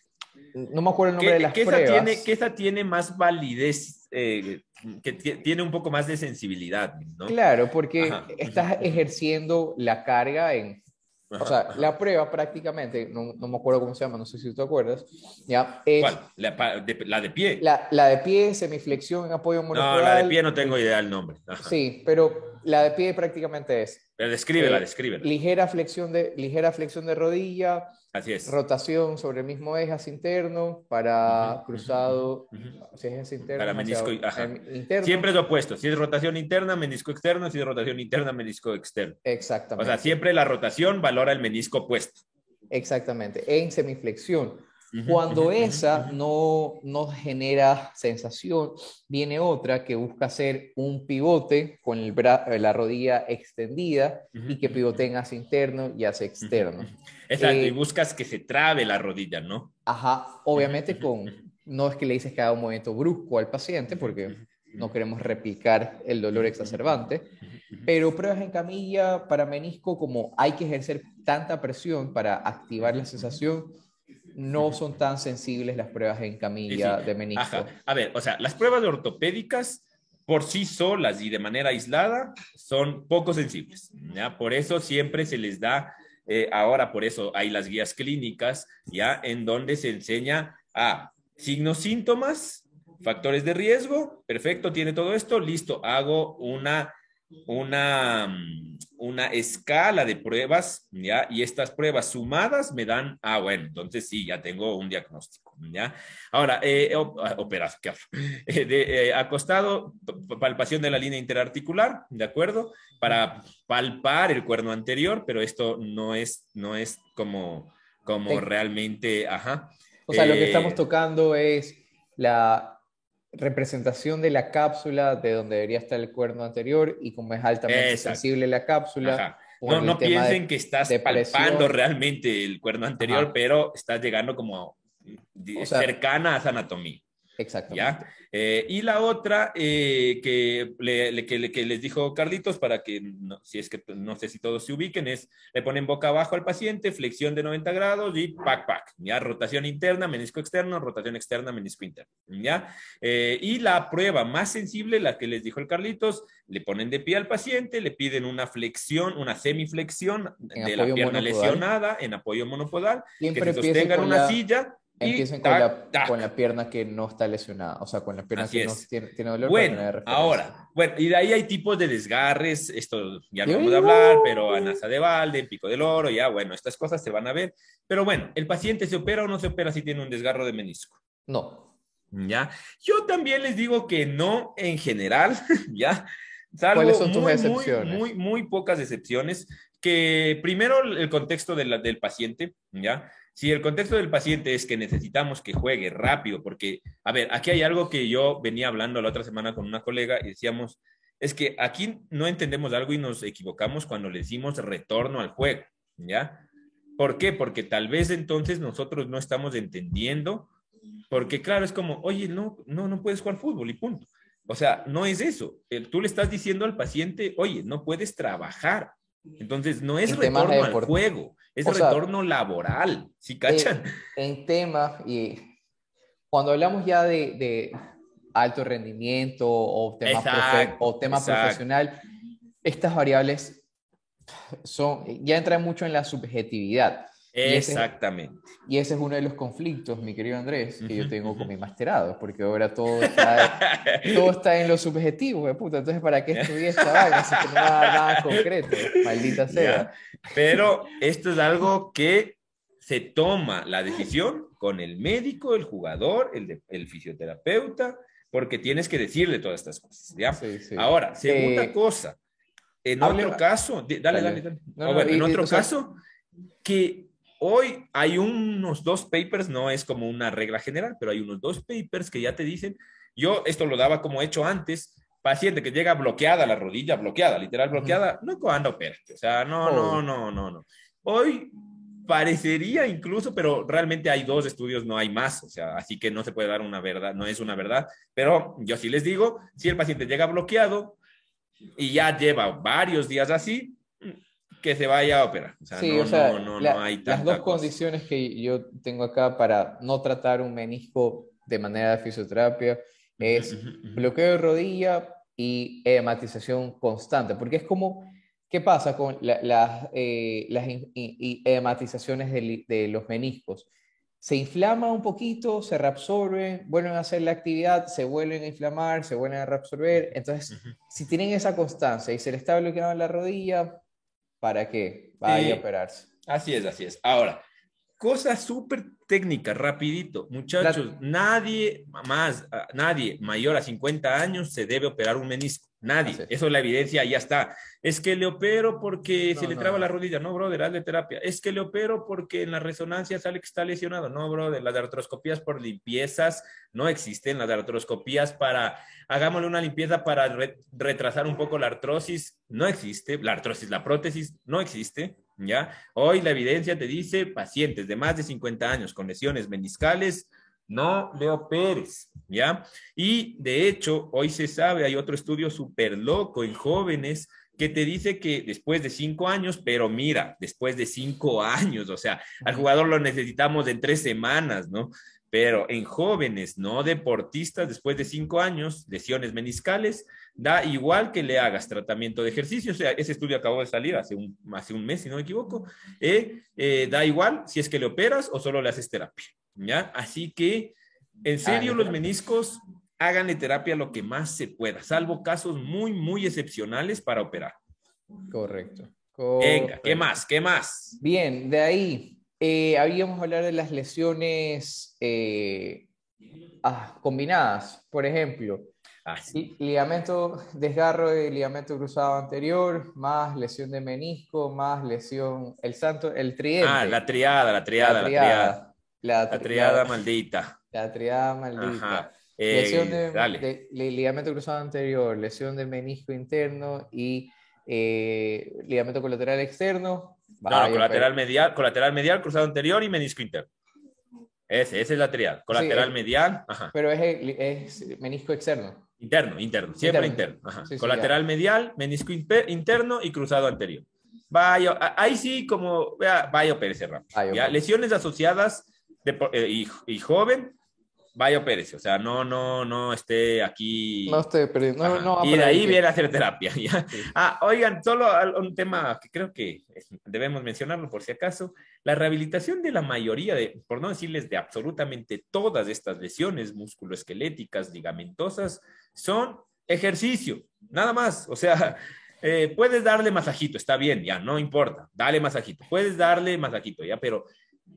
no me acuerdo el nombre de las pruebas. tiene, que esa tiene más validez, eh, que tiene un poco más de sensibilidad, ¿no? Claro, porque estás ejerciendo la carga en... o sea, la prueba prácticamente, no, no, me acuerdo cómo se llama, no sé si tú te acuerdas, ¿ya? ¿Cuál? La de, la de, pie? La, la, de pie, semiflexión en apoyo monopodal. No, la de pie no tengo idea del nombre. Sí, pero la de pie prácticamente es... Descríbela, eh, descríbela. Ligera flexión de, ligera flexión de rodilla, Así es. Rotación sobre el mismo eje interno para cruzado, si es interno, para menisco interno. Siempre es opuesto. Si es rotación interna, menisco externo. Si es rotación interna, menisco externo. Exactamente. O sea, siempre la rotación valora el menisco opuesto. Exactamente. En semiflexión. Cuando esa no, no genera sensación, viene otra que busca hacer un pivote con el la rodilla extendida y que pivoteen hacia interno y hacia externo. Exacto, y eh, buscas que se trabe la rodilla, ¿no? Ajá, obviamente con, no es que le dices que haga un movimiento brusco al paciente porque no queremos replicar el dolor exacerbante, pero pruebas en camilla para menisco como hay que ejercer tanta presión para activar la sensación, no son tan sensibles las pruebas en camilla de menisco. A ver, o sea, las pruebas ortopédicas por sí solas y de manera aislada son poco sensibles. ¿ya? Por eso siempre se les da, eh, ahora por eso hay las guías clínicas, ya en donde se enseña a signos, síntomas, factores de riesgo, perfecto, tiene todo esto, listo, hago una, una mm, una escala de pruebas, ¿ya? Y estas pruebas sumadas me dan, ah, bueno, entonces sí, ya tengo un diagnóstico, ¿ya? Ahora, eh, ah, ¿qué eh, de, eh, acostado, palpación de la línea interarticular, ¿de acuerdo? Para palpar el cuerno anterior, pero esto no es, no es como, como realmente, ajá. O sea, lo que estamos tocando es la representación de la cápsula de donde debería estar el cuerno anterior y como es altamente sensible la cápsula. No, no piensen que estás palpando realmente el cuerno anterior, pero estás llegando como cercana a esa anatomía. Exactamente. Eh, y la otra eh, que, le, que, les dijo Carlitos, para que, si es que no sé si todos se ubiquen, es le ponen boca abajo al paciente, flexión de 90 grados y pack, pack, ¿ya? Rotación interna, menisco externo, rotación externa, menisco interno, ¿ya? Eh, y la prueba más sensible, la que les dijo el Carlitos, le ponen de pie al paciente, le piden una flexión, una semiflexión de la pierna lesionada en apoyo monopodal, Siempre que se sostengan una silla Empiecen con, la, con, la, pierna que no está lesionada, o sea, con la pierna que no tiene, dolor. Bueno, ahora, bueno, y de ahí hay tipos de desgarres, esto ya no vamos a hablar, pero anasa de balde, pico del oro, ya, bueno, estas cosas se van a ver. Pero bueno, ¿el paciente se opera o no se opera si tiene un desgarro de menisco? No. ¿Ya? Yo también les digo que no en general, ¿ya? ¿Cuáles son tus excepciones? Muy, muy, muy pocas excepciones. Que primero el contexto de la, del paciente, ¿ya? Si el contexto del paciente es que necesitamos que juegue rápido, porque, a ver, aquí hay algo que yo venía hablando la otra semana con una colega y decíamos, es que aquí no entendemos algo y nos equivocamos cuando le decimos retorno al juego, ¿ya? ¿Por qué? Porque tal vez entonces nosotros no estamos entendiendo, porque claro, es como, oye, no, no, no puedes jugar fútbol y punto. O sea, no es eso. Tú le estás diciendo al paciente, oye, no puedes trabajar. Entonces, no es En temas retorno al juego, es O sea, retorno laboral. ¿Sí cachan? En, en tema, y cuando hablamos ya de, de alto rendimiento o tema, Exacto, o tema exacto. profesional, estas variables son, ya entran mucho en la subjetividad. Y ese- Exactamente. Y ese es uno de los conflictos, mi querido Andrés, que yo Ujú, tengo ujú. con mi masterado, porque ahora todo está, todo está en lo subjetivo, güey, puta. Entonces, ¿para qué estudié esta vaina si no me va a dar nada concreto? Maldita sea. Pero esto es algo que se toma la decisión con el médico, el jugador, el, de- el fisioterapeuta, porque tienes que decirle todas estas cosas, ¿ya? Sí, sí. Ahora, segunda Eh, cosa, en otro caso, dale, Dale. dale, dale. No, Ah, no, bueno, y- en y, otro sea- caso, que hoy hay unos dos papers, no es como una regla general, pero hay unos dos papers que ya te dicen, yo esto lo daba como hecho antes, paciente que llega bloqueada la rodilla, bloqueada, literal bloqueada, no anda opérate, o sea, no, no, Joder. no, no, no. Hoy parecería incluso, pero realmente hay dos estudios, no hay más, o sea, así que no se puede dar una verdad, no es una verdad, pero yo sí les digo, si el paciente llega bloqueado y ya lleva varios días así, que se vaya a operar. O sea, Sí, no, o sea, no, no, la- no hay las tanta dos cosa. condiciones que yo tengo acá para no tratar un menisco de manera de fisioterapia es bloqueo de rodilla y edematización constante, porque es como, ¿qué pasa con la- las, eh, las in- edematizaciones de, de los meniscos? Se inflama un poquito, se reabsorben, vuelven a hacer la actividad, se vuelven a inflamar, se vuelven a reabsorber. Entonces, Ujú. si tienen esa constancia y se le está bloqueando la rodilla, ¿para qué? Vaya a operarse. Así es, así es. Ahora, cosa súper técnica, rapidito. Muchachos, nadie más, nadie mayor a 50 años se debe operar un menisco. Nadie. Es. Eso es la evidencia, ya está. Es que le opero porque No, se le traba no. la rodilla. No, brother, hazle terapia. Es que le opero porque en la resonancia sale que está lesionado. No, brother, las artroscopías por limpiezas no existen. Las artroscopías para, hagámosle una limpieza para re- retrasar un poco la artrosis, no existe. La artrosis, la prótesis, no existe. ¿Ya? Hoy la evidencia te dice pacientes de más de 50 años con lesiones meniscales, no le operes, ¿ya? Y de hecho, hoy se sabe, hay otro estudio súper loco en jóvenes que te dice que después de cinco años, pero mira, después de cinco años, o sea, al jugador lo necesitamos en tres semanas, ¿no? Pero en jóvenes, no deportistas, después de cinco años, lesiones meniscales, da igual que le hagas tratamiento de ejercicio, o sea, ese estudio acabó de salir hace un, hace un mes, si no me equivoco, eh, eh, da igual si es que le operas o solo le haces terapia, ¿ya? Así que, en serio, los meniscos, háganle terapia lo que más se pueda, salvo casos muy, muy excepcionales para operar. Correcto. Venga, ¿qué más? ¿Qué más? Bien, de ahí, eh, habíamos hablado de las lesiones eh, ah, combinadas, por ejemplo, Ah, ligamento, desgarro de ligamento cruzado anterior, más lesión de menisco, más lesión, el santo, el tridente. Ah, la triada, la triada, la triada. la, La tri- triada la- maldita. la triada maldita. Ajá. Eh, Lesión de, de- ligamento cruzado anterior, lesión del menisco interno y eh, ligamento colateral externo. No, no, Vaya, colateral pero- medial, colateral medial, cruzado anterior y menisco interno. Ese, esa es la triada. Colateral medial, ajá. Pero es menisco externo. Interno, interno, siempre Interno. interno. Ajá. Sí, sí, Colateral medial, menisco interno y cruzado anterior. Vaya, ahí sí, como, vea, vaya opérese. Lesiones asociadas de eh, y, y joven, vaya opérese. O sea, no, no, no esté aquí. No estoy perdiendo. No, no y de ahí viene a hacer terapia. ¿ya? Sí. Ah, oigan, solo un tema que creo que debemos mencionarlo por si acaso. La rehabilitación de la mayoría, de, por no decirles de absolutamente todas estas lesiones musculoesqueléticas, ligamentosas, son ejercicio, nada más. O sea, eh, puedes darle masajito, está bien, ya, no importa, dale masajito. Puedes darle masajito, ya, pero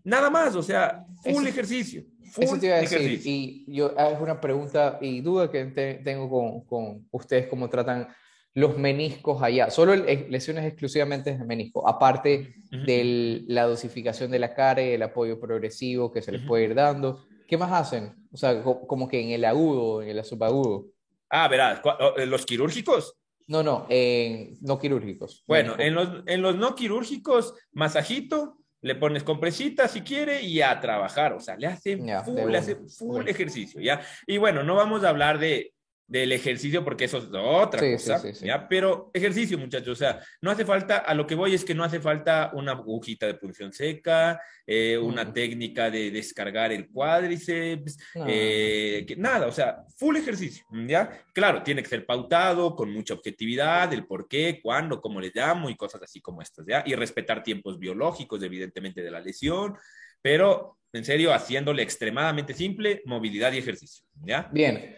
nada más, o sea, full Eso- ejercicio. Full Eso te iba a decir, ejercicio. y yo ah, es una pregunta y duda que te- tengo con, con ustedes, cómo tratan los meniscos allá. Solo lesiones exclusivamente de menisco, aparte Ujú. de la dosificación de la cara y el apoyo progresivo que se les Ujú. puede ir dando. ¿Qué más hacen? O sea, co- como que en el agudo, en el subagudo. Ah, verás, oh, eh, los quirúrgicos. No, no, en no quirúrgicos. Bueno, Menisco. en los, en los no quirúrgicos, masajito, le pones compresita si quiere y a trabajar. O sea, le hace full, le hace full ejercicio, ¿ya? Y bueno, no vamos a hablar de del ejercicio, porque eso es otra cosa, ¿ya? Pero ejercicio, muchachos, o sea, no hace falta, a lo que voy es que no hace falta una agujita de punción seca, eh, una técnica de descargar el cuádriceps, eh, nada, o sea, full ejercicio, ¿ya? Claro, tiene que ser pautado, con mucha objetividad, el por qué, cuándo, cómo le llamo y cosas así como estas, ¿ya? Y respetar tiempos biológicos, evidentemente, de la lesión, pero en serio, haciéndole extremadamente simple, movilidad y ejercicio, ¿ya? Bien.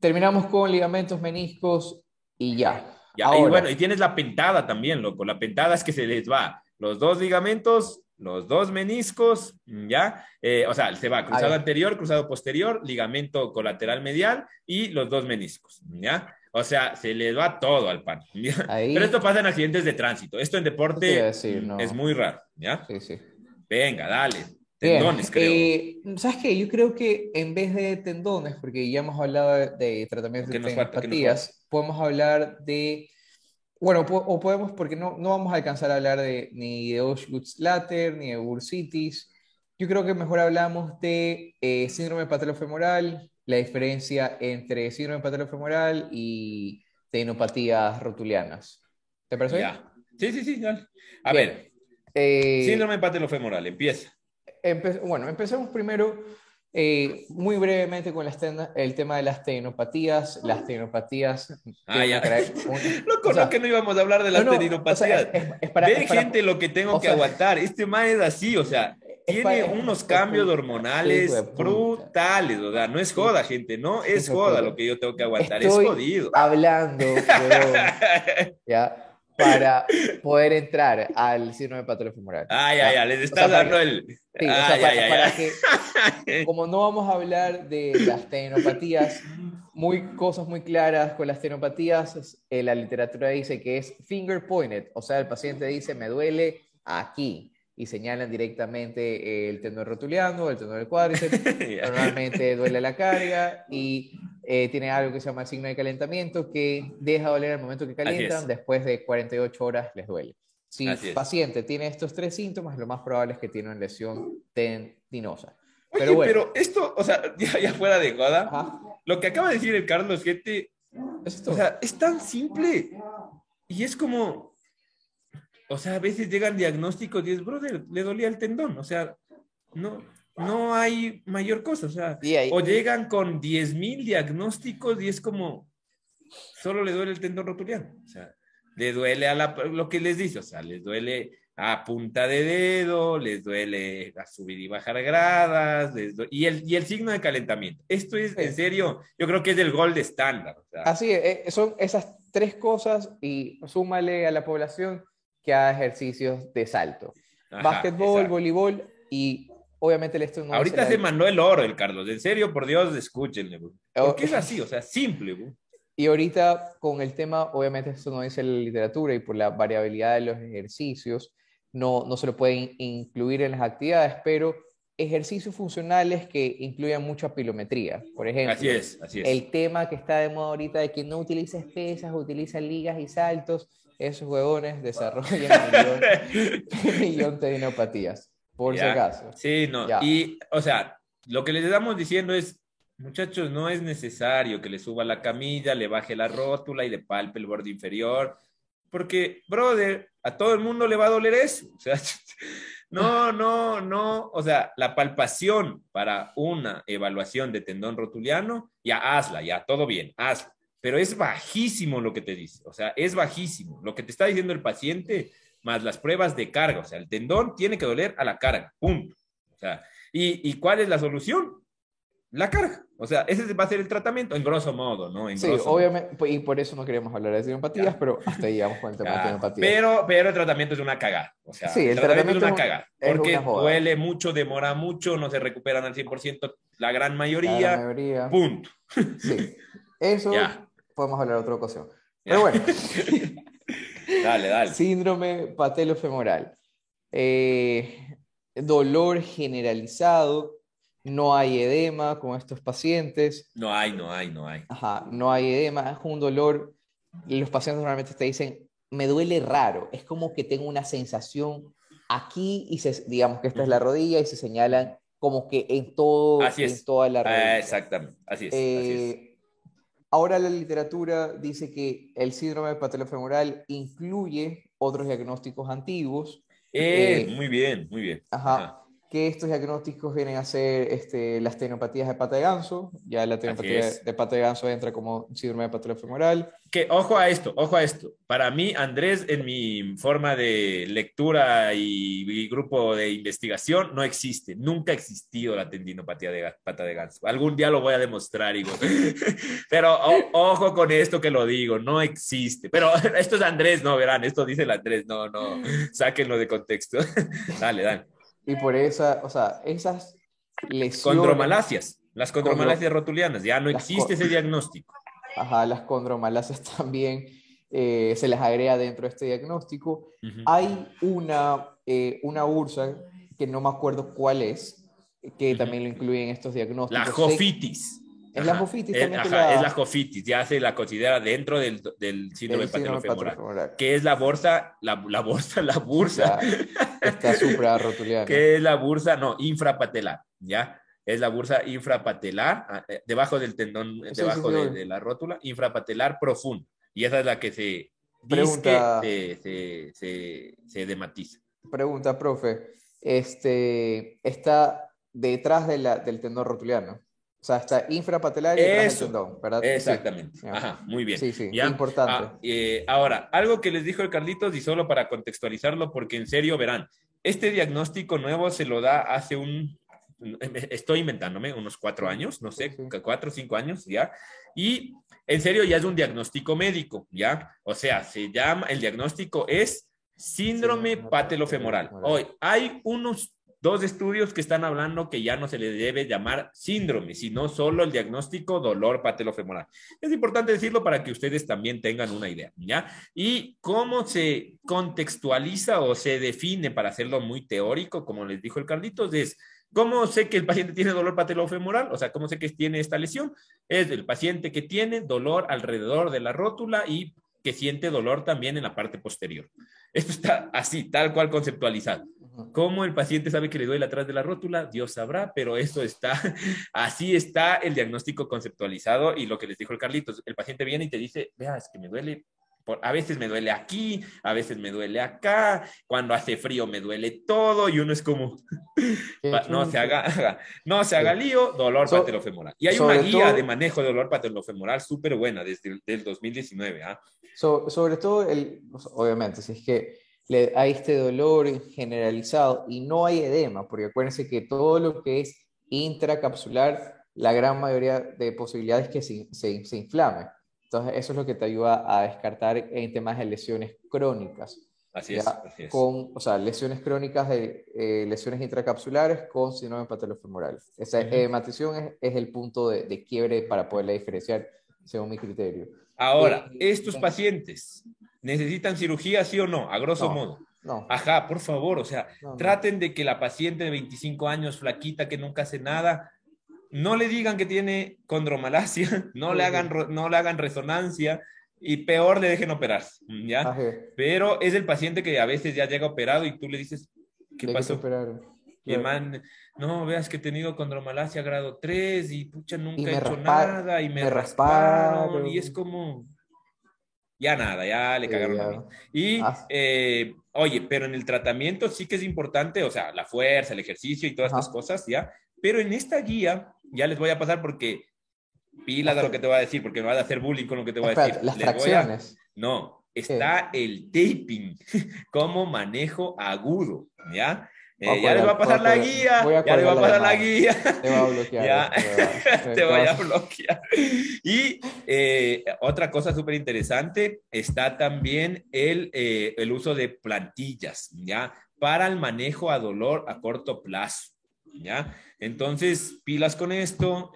Terminamos con ligamentos, meniscos y ya. y bueno, y tienes la pentada también, loco. La pentada es que se les va los dos ligamentos, los dos meniscos, ¿ya? Eh, o sea, se va cruzado anterior, cruzado posterior, ligamento colateral medial y los dos meniscos, ¿ya? O sea, se les va todo al pan. Pero esto pasa en accidentes de tránsito. Esto en deporte es muy raro, ¿ya? Sí, sí. Venga, dale. Tendones, creo. Eh, ¿Sabes qué? Yo creo que en vez de tendones, porque ya hemos hablado de tratamientos de tenopatías, podemos hablar de. Bueno, o podemos, porque no, no vamos a alcanzar a hablar de, ni de Osgood-Schlatter, ni de bursitis. Yo creo que mejor hablamos de eh, síndrome patelofemoral, la diferencia entre síndrome patelofemoral y tenopatías rotulianas. ¿Te parece? Ya. Sí, sí, sí. A ver. Eh, síndrome patelofemoral, empieza bueno, empecemos primero eh, muy brevemente con el tema de las tenopatías. Las tenopatías. Ah, ya. Loco, no que no íbamos a hablar de las tenopatías. Ve, gente, lo que tengo que aguantar. Este man es así, o sea, tiene unos cambios hormonales brutales. O sea, no es joda, gente, no es joda lo que yo tengo que aguantar, es jodido. Hablando, ya para poder entrar al síndrome patolofemoral. Ay, ay, ay, les está dando el... Sí, o sea, para, que, como no vamos a hablar de las tenopatías, muy, cosas muy claras con las tenopatías, eh, la literatura dice que es finger pointed, o sea, el paciente dice, me duele aquí, y señalan directamente el tendón rotuliano, el tendón del cuádriceps, normalmente duele la carga, y eh, tiene algo que se llama el signo de calentamiento, que deja doler al momento que calientan, después de 48 horas les duele. Si el paciente tiene estos tres síntomas, lo más probable es que tiene una lesión tendinosa. pero, bueno. pero esto, o sea, ya, fuera de joda, lo que acaba de decir el Carlos Gente, o sea, es tan simple y es como, o sea, a veces llegan diagnósticos y es, brother, le dolía el tendón, o sea, no, no hay mayor cosa, o sea, o llegan con 10.000 diagnósticos y es como, solo le duele el tendón rotuliano, o sea, le duele a la, lo que les dice, o sea, les duele a punta de dedo, les duele a subir y bajar gradas, y, el, y el signo de calentamiento. Esto es, en serio, yo creo que es el gol de estándar. Así es, son esas tres cosas y súmale a la población que haga ejercicios de salto. Básquetbol, voleibol y obviamente el esto no Ahorita se mandó el oro el Carlos, en serio, por Dios, escúchenle. Porque es así, o sea, simple. Y ahorita con el tema, obviamente esto no dice la literatura y por la variabilidad de los ejercicios, no, no se lo pueden incluir en las actividades, pero ejercicios funcionales que incluyan mucha pilometría. Por ejemplo, así es, así es. el tema que está de moda ahorita de que no utilices pesas, utiliza ligas y saltos, esos huevones desarrollan un millón, de tendinopatías. Por si acaso. Sí, no. Y, o sea, lo que les estamos diciendo es, muchachos, no es necesario que le suba la camilla, le baje la rótula y le palpe el borde inferior, porque, brother, a todo el mundo le va a doler eso. O sea, no, no, no. O sea, la palpación para una evaluación de tendón rotuliano, ya hazla, ya, todo bien, hazla. Pero es bajísimo lo que te dice. O sea, es bajísimo. Lo que te está diciendo el paciente más las pruebas de carga. O sea, el tendón tiene que doler a la carga, punto. O sea, ¿y, cuál es la solución? La carga. O sea, ese va a ser el tratamiento, en grosso modo, ¿no? sí, obviamente, y por eso no queremos hablar de empatías, pero hasta ahí vamos con el tema de empatías. Pero, pero el tratamiento es una cagada. O sea, sí, el, tratamiento, es una cagada. Porque duele mucho, demora mucho, no se recuperan al 100% la gran mayoría. La mayoría. Punto. Sí, eso podemos hablar otra ocasión. Pero bueno. Dale, dale. Síndrome patelofemoral. Eh, dolor generalizado. No hay edema con estos pacientes. No hay, no hay, no hay. Ajá, no hay edema. Es un dolor. Los pacientes normalmente te dicen, me duele raro. Es como que tengo una sensación aquí y se, digamos que esta es la rodilla y se señalan como que en todo, en toda la rodilla. exactamente, así es, así es. Ahora la literatura dice que el síndrome patelofemoral incluye otros diagnósticos antiguos. Eh, muy bien, muy bien. Ajá que estos diagnósticos vienen a ser este, las tenopatías de pata de ganso, ya la tenopatía de pata de ganso entra como síndrome de patología Que ojo a esto, ojo a esto. Para mí, Andrés, en mi forma de lectura y, grupo de investigación, no existe, nunca ha existido la tendinopatía de pata de ganso. Algún día lo voy a demostrar, Igor. Pero ojo con esto que lo digo, no existe. Pero esto es Andrés, no, verán, esto dice el Andrés, no, no, sáquenlo de contexto. dale, dale. Y por esa, o sea, esas lesiones... Condromalasias, las condromalasias rotulianas, ya no existe ese diagnóstico. Ajá, las condromalasias también eh, se les agrega dentro de este diagnóstico. Hay una, eh, una ursa, que no me acuerdo cuál es, que también lo incluye en estos diagnósticos. La jofitis. Es la jofitis es, la... es la jofitis, ya se la considera dentro del, del síndrome patolofemoral, que es la bolsa, la, la bolsa, la bursa. Está suprarrotuliana. que es la bursa, no, infrapatelar, ¿ya? Es la bursa infrapatelar, ah, eh, debajo del tendón, debajo de, la rótula, infrapatelar profundo. Y esa es la que se, Pregunta, se, se, se, se dematiza. Pregunta, profe. Este, está detrás de la, del tendón rotuliano. O sea, está infrapatelar y Eso, tendón, ¿verdad? Exactamente. Ajá, muy bien. Sí, sí, importante. Ah, eh, ahora, algo que les dijo el Carlitos y solo para contextualizarlo, porque en serio, verán, este diagnóstico nuevo se lo da hace un, estoy inventándome, unos cuatro años, no sé, cuatro o cinco años ya, y en serio ya es un diagnóstico médico, ¿ya? O sea, se llama, el diagnóstico es síndrome patelofemoral. Hoy hay unos Dos estudios que están hablando que ya no se le debe llamar síndrome, sino solo el diagnóstico dolor patelofemoral. Es importante decirlo para que ustedes también tengan una idea, ¿ya? Y cómo se contextualiza o se define para hacerlo muy teórico, como les dijo el Carlitos, es ¿Cómo sé que el paciente tiene dolor patelofemoral? O sea, ¿cómo sé que tiene esta lesión? Es el paciente que tiene dolor alrededor de la rótula y que siente dolor también en la parte posterior. Esto está así, tal cual conceptualizado. ¿Cómo el paciente sabe que le duele atrás de la rótula? Dios sabrá, pero esto está, así está el diagnóstico conceptualizado y lo que les dijo el Carlitos, el paciente viene y te dice, vea, es que me duele a veces me duele aquí, a veces me duele acá, cuando hace frío me duele todo y uno es como, no se haga, no se haga lío, dolor patelofemoral. Y hay una guía de manejo de dolor patelofemoral súper buena desde el 2019. ¿ah? sobre todo, el, obviamente, si es que le, hay este dolor generalizado y no hay edema, porque acuérdense que todo lo que es intracapsular, la gran mayoría de posibilidades que se, se, se inflame. Entonces, eso es lo que te ayuda a descartar en temas de lesiones crónicas. Así es, Con, o sea, lesiones crónicas de eh, lesiones intracapsulares con síndrome patelofemoral. Esa hematización es, es, el punto de, de, quiebre para poderla diferenciar, según mi criterio. Ahora, eh, ¿estos pacientes necesitan cirugía, sí o no? A grosso modo. No. Ajá, por favor, o sea, traten de que la paciente de 25 años, flaquita, que nunca hace nada, no le digan que tiene condromalacia, no le hagan, no le hagan resonancia y peor le dejen operar, ¿ya? Pero es el paciente que a veces ya llega operado y tú le dices, ¿qué pasó? Y man, no, veas que he tenido condromalacia grado 3 y pucha, nunca he hecho nada y me, rasparon, y es como, ya nada, ya le cagaron a mí. Y, ah. eh, oye, pero en el tratamiento sí que es importante, o sea, la fuerza, el ejercicio y todas estas cosas, ¿ya? Pero en esta guía, ya les voy a pasar porque pila de lo que te voy a decir, porque me vas a hacer bullying con lo que te voy a decir. Las fracciones. No, está el taping como manejo agudo, ¿ya? Eh, ya les voy a pasar la guía, ya les voy a pasar la, guía. Te voy a bloquear. te voy a bloquear. Y eh, otra cosa súper interesante, está también el, eh, el uso de plantillas, ¿ya? Para el manejo a dolor a corto plazo, ¿ya? Entonces, pilas con esto,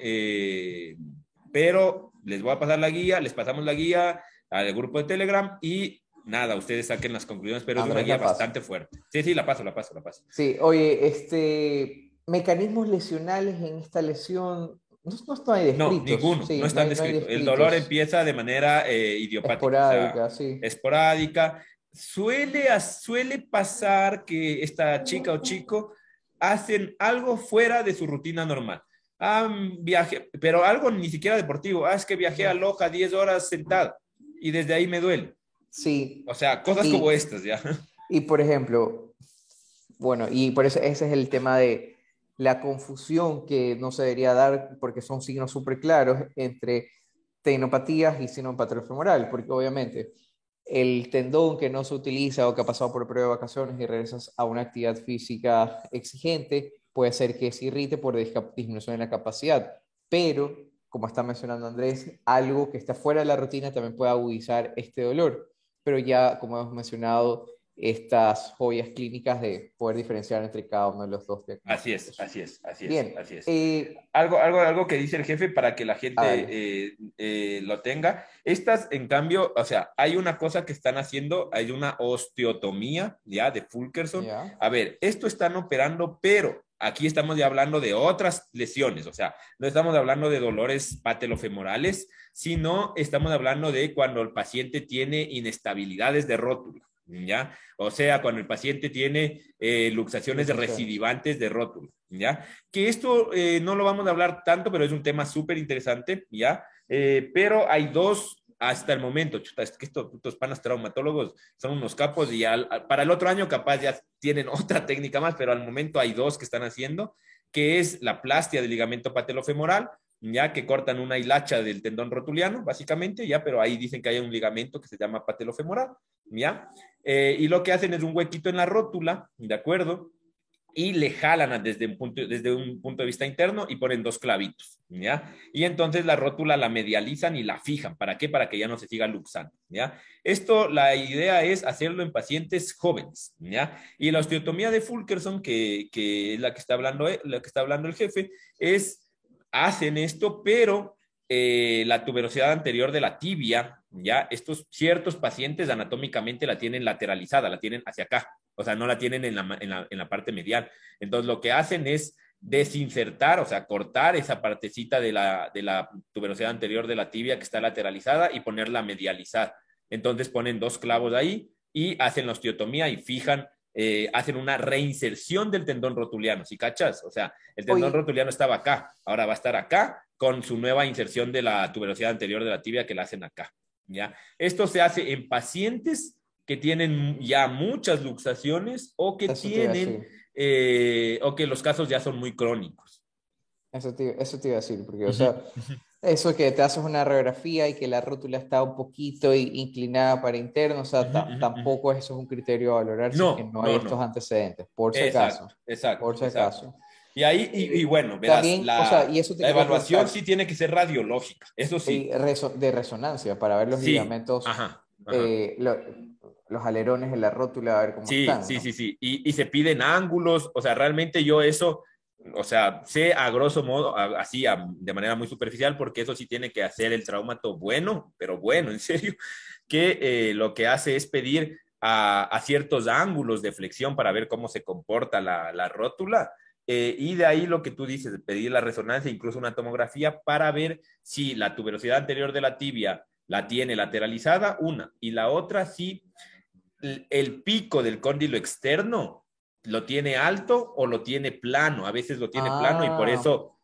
pero les voy a pasar la guía, les pasamos la guía al grupo de Telegram y nada, ustedes saquen las conclusiones, pero es una guía bastante fuerte. Sí, sí, la paso, la paso, la paso. Sí, oye, este, mecanismos lesionales en esta lesión, no, no hay descritos. No, ninguno, no están descritos. El dolor empieza de manera eh, idiopática. Esporádica, sí. Esporádica. Suele, suele pasar que esta chica o chico hacen algo fuera de su rutina normal. Ah, viaje, pero algo ni siquiera deportivo. Ah, es que viajé a Loja 10 horas sentado y desde ahí me duele. Sí. O sea, cosas como estas, ya. Y por ejemplo, bueno, y por eso ese es el tema de la confusión que no se debería dar porque son signos súper claros entre tenopatías y síndrome femoral, porque obviamente el tendón que no se utiliza o que ha pasado por periodo de vacaciones y regresas a una actividad física exigente, puede ser que se irrite por disminución en la capacidad, pero como está mencionando Andrés, algo que está fuera de la rutina también puede agudizar este dolor, pero ya como hemos mencionado, estas joyas clínicas de poder diferenciar entre cada uno de los dos. Así es, así es, así es. Bien, así es. Eh, algo, algo, algo que dice el jefe para que la gente eh, eh, lo tenga. Estas, en cambio, o sea, hay una cosa que están haciendo, hay una osteotomía ya de Fulkerson. A ver, esto están operando, pero aquí estamos ya hablando de otras lesiones, o sea, no estamos hablando de dolores patelofemorales, sino estamos hablando de cuando el paciente tiene inestabilidades de rótula. ¿ya? O sea, cuando el paciente tiene eh, luxaciones recidivantes de rótulo, ¿ya? Que esto eh, no lo vamos a hablar tanto, pero es un tema súper interesante, ¿ya? Eh, pero hay dos hasta el momento, chuta, que estos, estos panas traumatólogos son unos capos y para el otro año capaz ya tienen otra técnica más, pero al momento hay dos que están haciendo, que es la plastia del ligamento patelofemoral, ya que cortan una hilacha del tendón rotuliano, básicamente, ya, pero ahí dicen que hay un ligamento que se llama patelofemoral, ya, eh, y lo que hacen es un huequito en la rótula, ¿de acuerdo? Y le jalan desde un, punto, desde un punto de vista interno y ponen dos clavitos, ¿ya? Y entonces la rótula la medializan y la fijan. ¿Para qué? Para que ya no se siga luxando, ¿ya? Esto, la idea es hacerlo en pacientes jóvenes, ¿ya? Y la osteotomía de Fulkerson, que, que es la que, está hablando, eh, la que está hablando el jefe, es, hacen esto, pero eh, la tuberosidad anterior de la tibia, ya estos ciertos pacientes anatómicamente la tienen lateralizada, la tienen hacia acá, o sea, no la tienen en la, parte medial. Entonces, lo que hacen es desinsertar, o sea, cortar esa partecita de la, de la tuberosidad anterior de la tibia que está lateralizada y ponerla medializada. Entonces, ponen dos clavos ahí y hacen la osteotomía y fijan eh, hacen una reinserción del tendón rotuliano, ¿sí cachas? O sea, el tendón rotuliano estaba acá, ahora va a estar acá con su nueva inserción de la tuberosidad anterior de la tibia que la hacen acá, ¿ya? Esto se hace en pacientes que tienen ya muchas luxaciones o que tienen, eh, o que los casos ya son muy crónicos. Eso te, eso te iba a decir, porque, o sea, eso que te haces una radiografía y que la rótula está un poquito inclinada para interno, o sea, tampoco eso es un criterio a valorar no, si no hay estos antecedentes, por si acaso. Exacto. Por si acaso. Y ahí, y, bueno, verás, la, evaluación sí tiene que ser radiológica, eso sí. de resonancia, para ver los ligamentos, eh, los alerones en la rótula, a ver cómo sí, están. Sí, sí, sí, y, y se piden ángulos, o sea, realmente yo eso o sea, sé a grosso modo, así de manera muy superficial, porque eso sí tiene que hacer el traumato bueno, pero bueno, en serio, que eh, lo que hace es pedir a, ciertos ángulos de flexión para ver cómo se comporta la, rótula. Eh, y de ahí lo que tú dices, pedir la resonancia, incluso una tomografía, para ver si la tuberosidad anterior de la tibia la tiene lateralizada, una, y la otra, si el pico del cóndilo externo lo tiene alto o lo tiene plano. A veces lo tiene plano y por ah. eso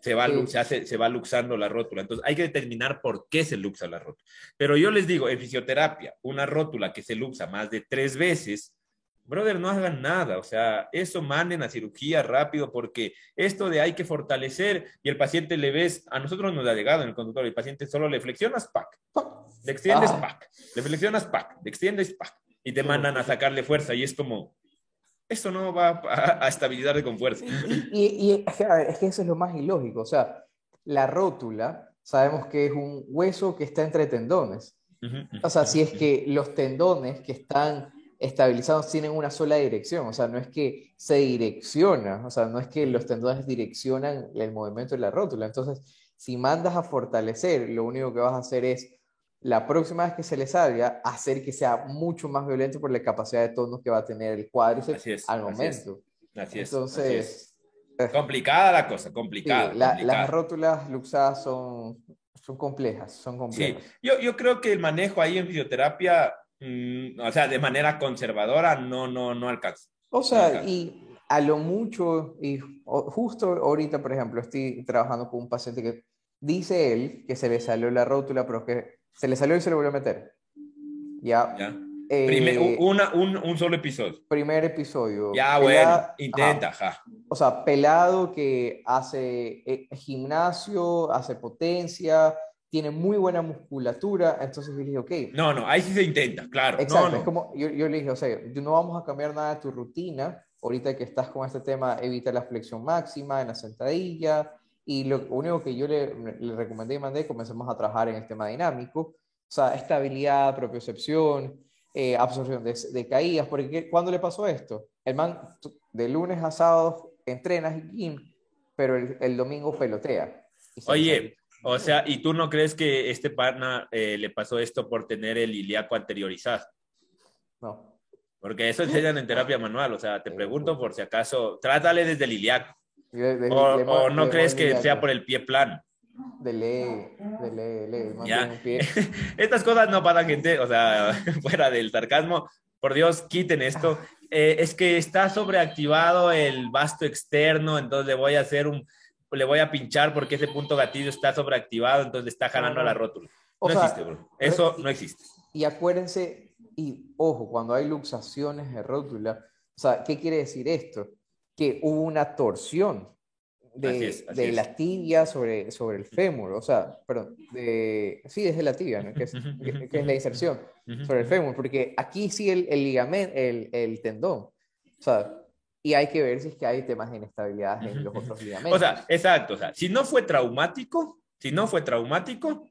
se va, se, hace, se va luxando la rótula. Entonces hay que determinar por qué se luxa la rótula. Pero yo les digo, en fisioterapia, una rótula que se luxa más de tres veces, brother, no hagan nada. O sea, eso manden a cirugía rápido porque esto de hay que fortalecer y el paciente le ves, a nosotros nos ha llegado en el conductor, el paciente solo le flexionas, pack, le extiendes, ah. pack, le flexionas, pack, le extiendes, pack, y te mandan a sacarle fuerza y es como, eso no va a, estabilizar con fuerza. Y, es que eso es lo más ilógico. O sea, la rótula, sabemos que es un hueso que está entre tendones. O sea, si es que los tendones que están estabilizados tienen una sola dirección, o sea, no es que se direcciona, o sea, no es que los tendones direccionan el movimiento de la rótula. Entonces, si mandas a fortalecer, lo único que vas a hacer es la próxima vez que se le salga, hacer que sea mucho más violento por la capacidad de tonos que va a tener el cuádriceps al momento. Así es. Entonces, eh, complicada la cosa, complicada, Las rótulas luxadas son, son complejas, son complejas. Sí. Yo, yo creo que el manejo ahí en fisioterapia, mm, o sea, de manera conservadora, no, no, no alcanza. O sea, y a lo mucho, y justo ahorita, por ejemplo, estoy trabajando con un paciente que dice él que se le salió la rótula, pero que se le salió y se le volvió a meter. Ya. ya. Eh, una, un, un, solo episodio. Primer episodio. Ya, bueno, intenta, ja. O sea, pelado que hace eh, gimnasio, hace potencia, tiene muy buena musculatura, entonces yo le dije, ok. No, no, ahí sí se intenta, claro. Exacto, es como, yo, yo, le dije, o sea, no vamos a cambiar nada de tu rutina, ahorita que estás con este tema, evita la flexión máxima en la sentadilla, y lo único que yo le, le recomendé y mandé, comencemos a trabajar en el tema dinámico, o sea, estabilidad, propiocepción, eh, absorción de, de, caídas, porque ¿cuándo le pasó esto? El man de lunes a sábado entrenas gym, pero el, el domingo pelotea. Oye, o sea, ¿y tú no crees que este partner eh, le pasó esto por tener el ilíaco anteriorizado? No. Porque eso enseñan en terapia manual, o sea, te pregunto por si acaso, trátale desde el ilíaco. O, no crees que sea por el pie plano. De ley, de ley, de ley. Pie. Estas cosas no pasan, gente, o sea, fuera del sarcasmo, por Dios, quiten esto. Eh, es que está sobreactivado el vasto externo, entonces le voy a hacer un, le voy a pinchar porque ese punto gatillo está sobreactivado, entonces está jalando a la rótula. No existe, bro. Eso no existe. Y acuérdense, y ojo, cuando hay luxaciones de rótula, o sea, ¿qué quiere decir esto? Que hubo una torsión de, de la tibia sobre, sobre el fémur, o sea, perdón, de, sí, desde la tibia, ¿no? que, es, que, es la inserción sobre el fémur, porque aquí sí el, el ligamento, el, el tendón, o sea, y hay que ver si es que hay temas de inestabilidad en los otros ligamentos. O sea, exacto, o sea, si no fue traumático, si no fue traumático,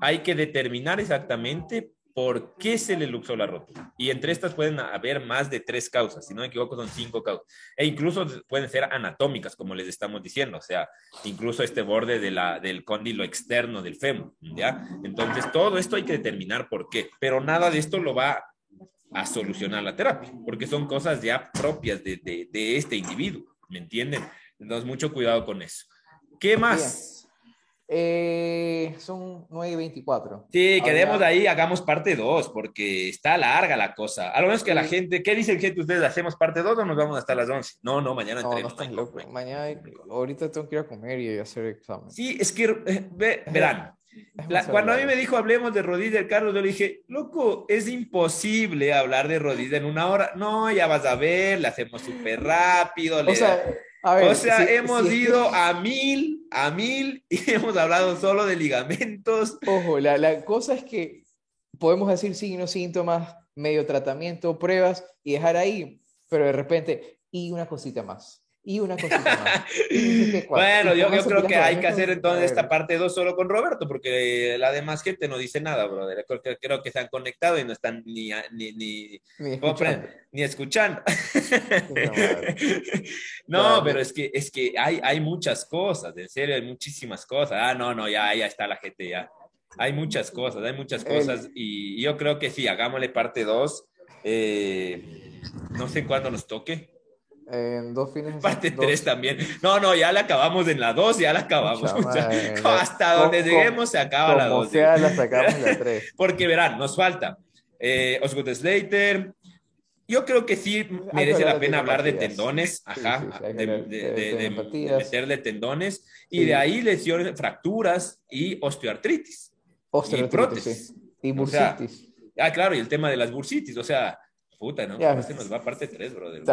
hay que determinar exactamente por qué se le luxó la rótula. Y entre estas pueden haber más de tres causas, si no me equivoco son cinco causas. E incluso pueden ser anatómicas, como les estamos diciendo, o sea, incluso este borde de la, del cóndilo externo del fémur, ¿ya? Entonces, todo esto hay que determinar por qué, pero nada de esto lo va a solucionar la terapia, porque son cosas ya propias de, de, este individuo, ¿me entienden? Entonces, mucho cuidado con eso. ¿Qué más? Eh, son 9 y 24. Sí, quedemos ahí, hagamos parte 2, porque está larga la cosa. A lo menos que la gente, ¿qué dice el gente? ¿Ustedes hacemos parte 2 o nos vamos hasta las 11? No, no, mañana no, no Mañana, ahorita tengo que ir a comer y hacer examen. Sí, es que, eh, verán, cuando a mí me dijo hablemos de rodilla, Carlos, yo le dije, loco, es imposible hablar de rodilla en una hora. No, ya vas a ver, le hacemos súper rápido. O sea, o sea hemos ido a mil, a mil y hemos hablado solo de ligamentos. Ojo, la, la cosa es que podemos decir signos, síntomas, medio tratamiento, pruebas y dejar ahí, pero de repente, y una cosita más y una cosita más. bueno, yo, yo creo que hay que hacer entonces esta parte 2 solo con Roberto, porque la demás gente no dice nada, brother. Creo que, creo que se han conectado y no están ni, ni, ni, ni escuchando. Ni escuchando. no, pero es que, es que hay, hay muchas cosas, en serio, hay muchísimas cosas. Ah, no, no, ya, ya está la gente, ya. Hay muchas cosas, hay muchas cosas y yo creo que sí, hagámosle parte 2. Eh, no sé cuándo nos toque. En dos fines. Parte 3 también. No, no, ya la acabamos en la 2, ya la acabamos. hasta donde lleguemos se acaba la 2. sea, la sacamos la 3. Porque verán, nos falta eh, Osgood Slater. Yo creo que sí merece la pena hablar de tendones, ajá, de, meterle tendones y de ahí lesiones, fracturas y osteoartritis. Osteoartritis. Y prótesis. Y bursitis. ah, claro, y el tema de las bursitis, o sea, Puta, ¿no? Ya, este nos va a parte 3, brother.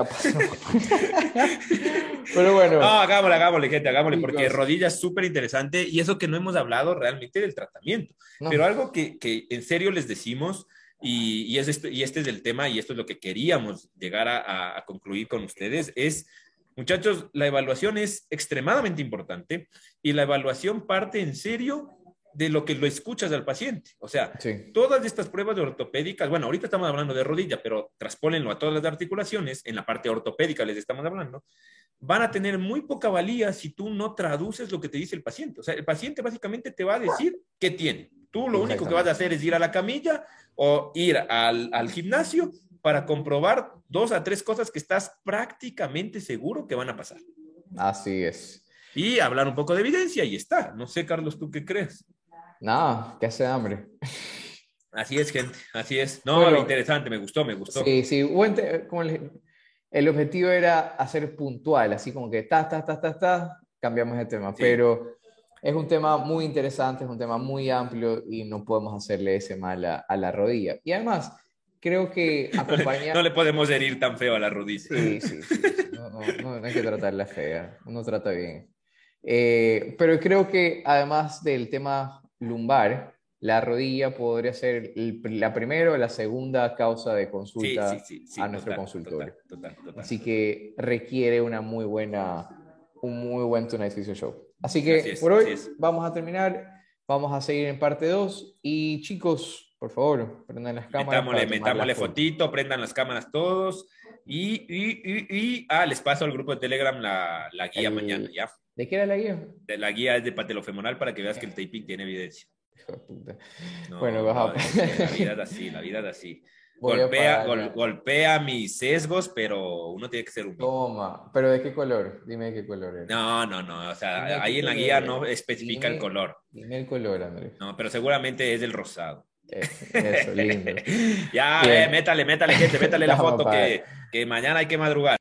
Pero bueno. No, hagámosle, hagámosle, gente, hagámosle, porque rodilla es súper interesante y eso que no hemos hablado realmente del tratamiento. Pero algo que, que, en serio les decimos, y, y, es esto, y este es el tema, y esto es lo que queríamos llegar a, a concluir con ustedes, es, muchachos, la evaluación es extremadamente importante y la evaluación parte en serio de lo que lo escuchas al paciente. O sea, todas estas pruebas de ortopédicas, bueno, ahorita estamos hablando de rodilla, pero traspólenlo a todas las articulaciones, en la parte ortopédica les estamos hablando, van a tener muy poca valía si tú no traduces lo que te dice el paciente. O sea, el paciente básicamente te va a decir qué tiene. Tú lo único que vas a hacer es ir a la camilla o ir al, al gimnasio para comprobar dos a tres cosas que estás prácticamente seguro que van a pasar. Así es. Y hablar un poco de evidencia y está. No sé, Carlos, ¿tú qué crees? No, que hace hambre. Así es, gente, así es. No, interesante, me gustó, me gustó. Sí, sí, el objetivo era hacer puntual, así como que ta, ta, ta, ta, ta, cambiamos de tema, pero es un tema muy interesante, es un tema muy amplio y no podemos hacerle ese mal a, la rodilla. Y además, creo que acompañar... no le podemos herir tan feo a la rodilla. Sí, sí, sí. No, no, no, hay que tratarla fea, uno trata bien. Eh, pero creo que además del tema lumbar, la rodilla podría ser la primera o la segunda causa de consulta a nuestro consultorio. Así que requiere una muy buena, un muy buen Tonight Physio Show. Así que por hoy vamos a terminar, vamos a seguir en parte 2 y chicos, por favor, prendan las cámaras. Metámosle, metámosle fotito, prendan las cámaras todos y, y, y, y, ah, les paso al grupo de Telegram la, la guía mañana, ¿ya? ¿De qué era la guía? De la guía es de patelofemoral para que veas que el taping tiene evidencia. bueno, La vida es así, la vida es así. Golpea, golpea mis sesgos, pero uno tiene que ser un. Toma, pero ¿de qué color? Dime de qué color es. No, no, no. O sea, ahí en la guía no especifica el color. Dime el color, Andrés. No, pero seguramente es el rosado. Eso, lindo. ya, eh, métale, métale, gente, métale la foto que, que mañana hay que madrugar.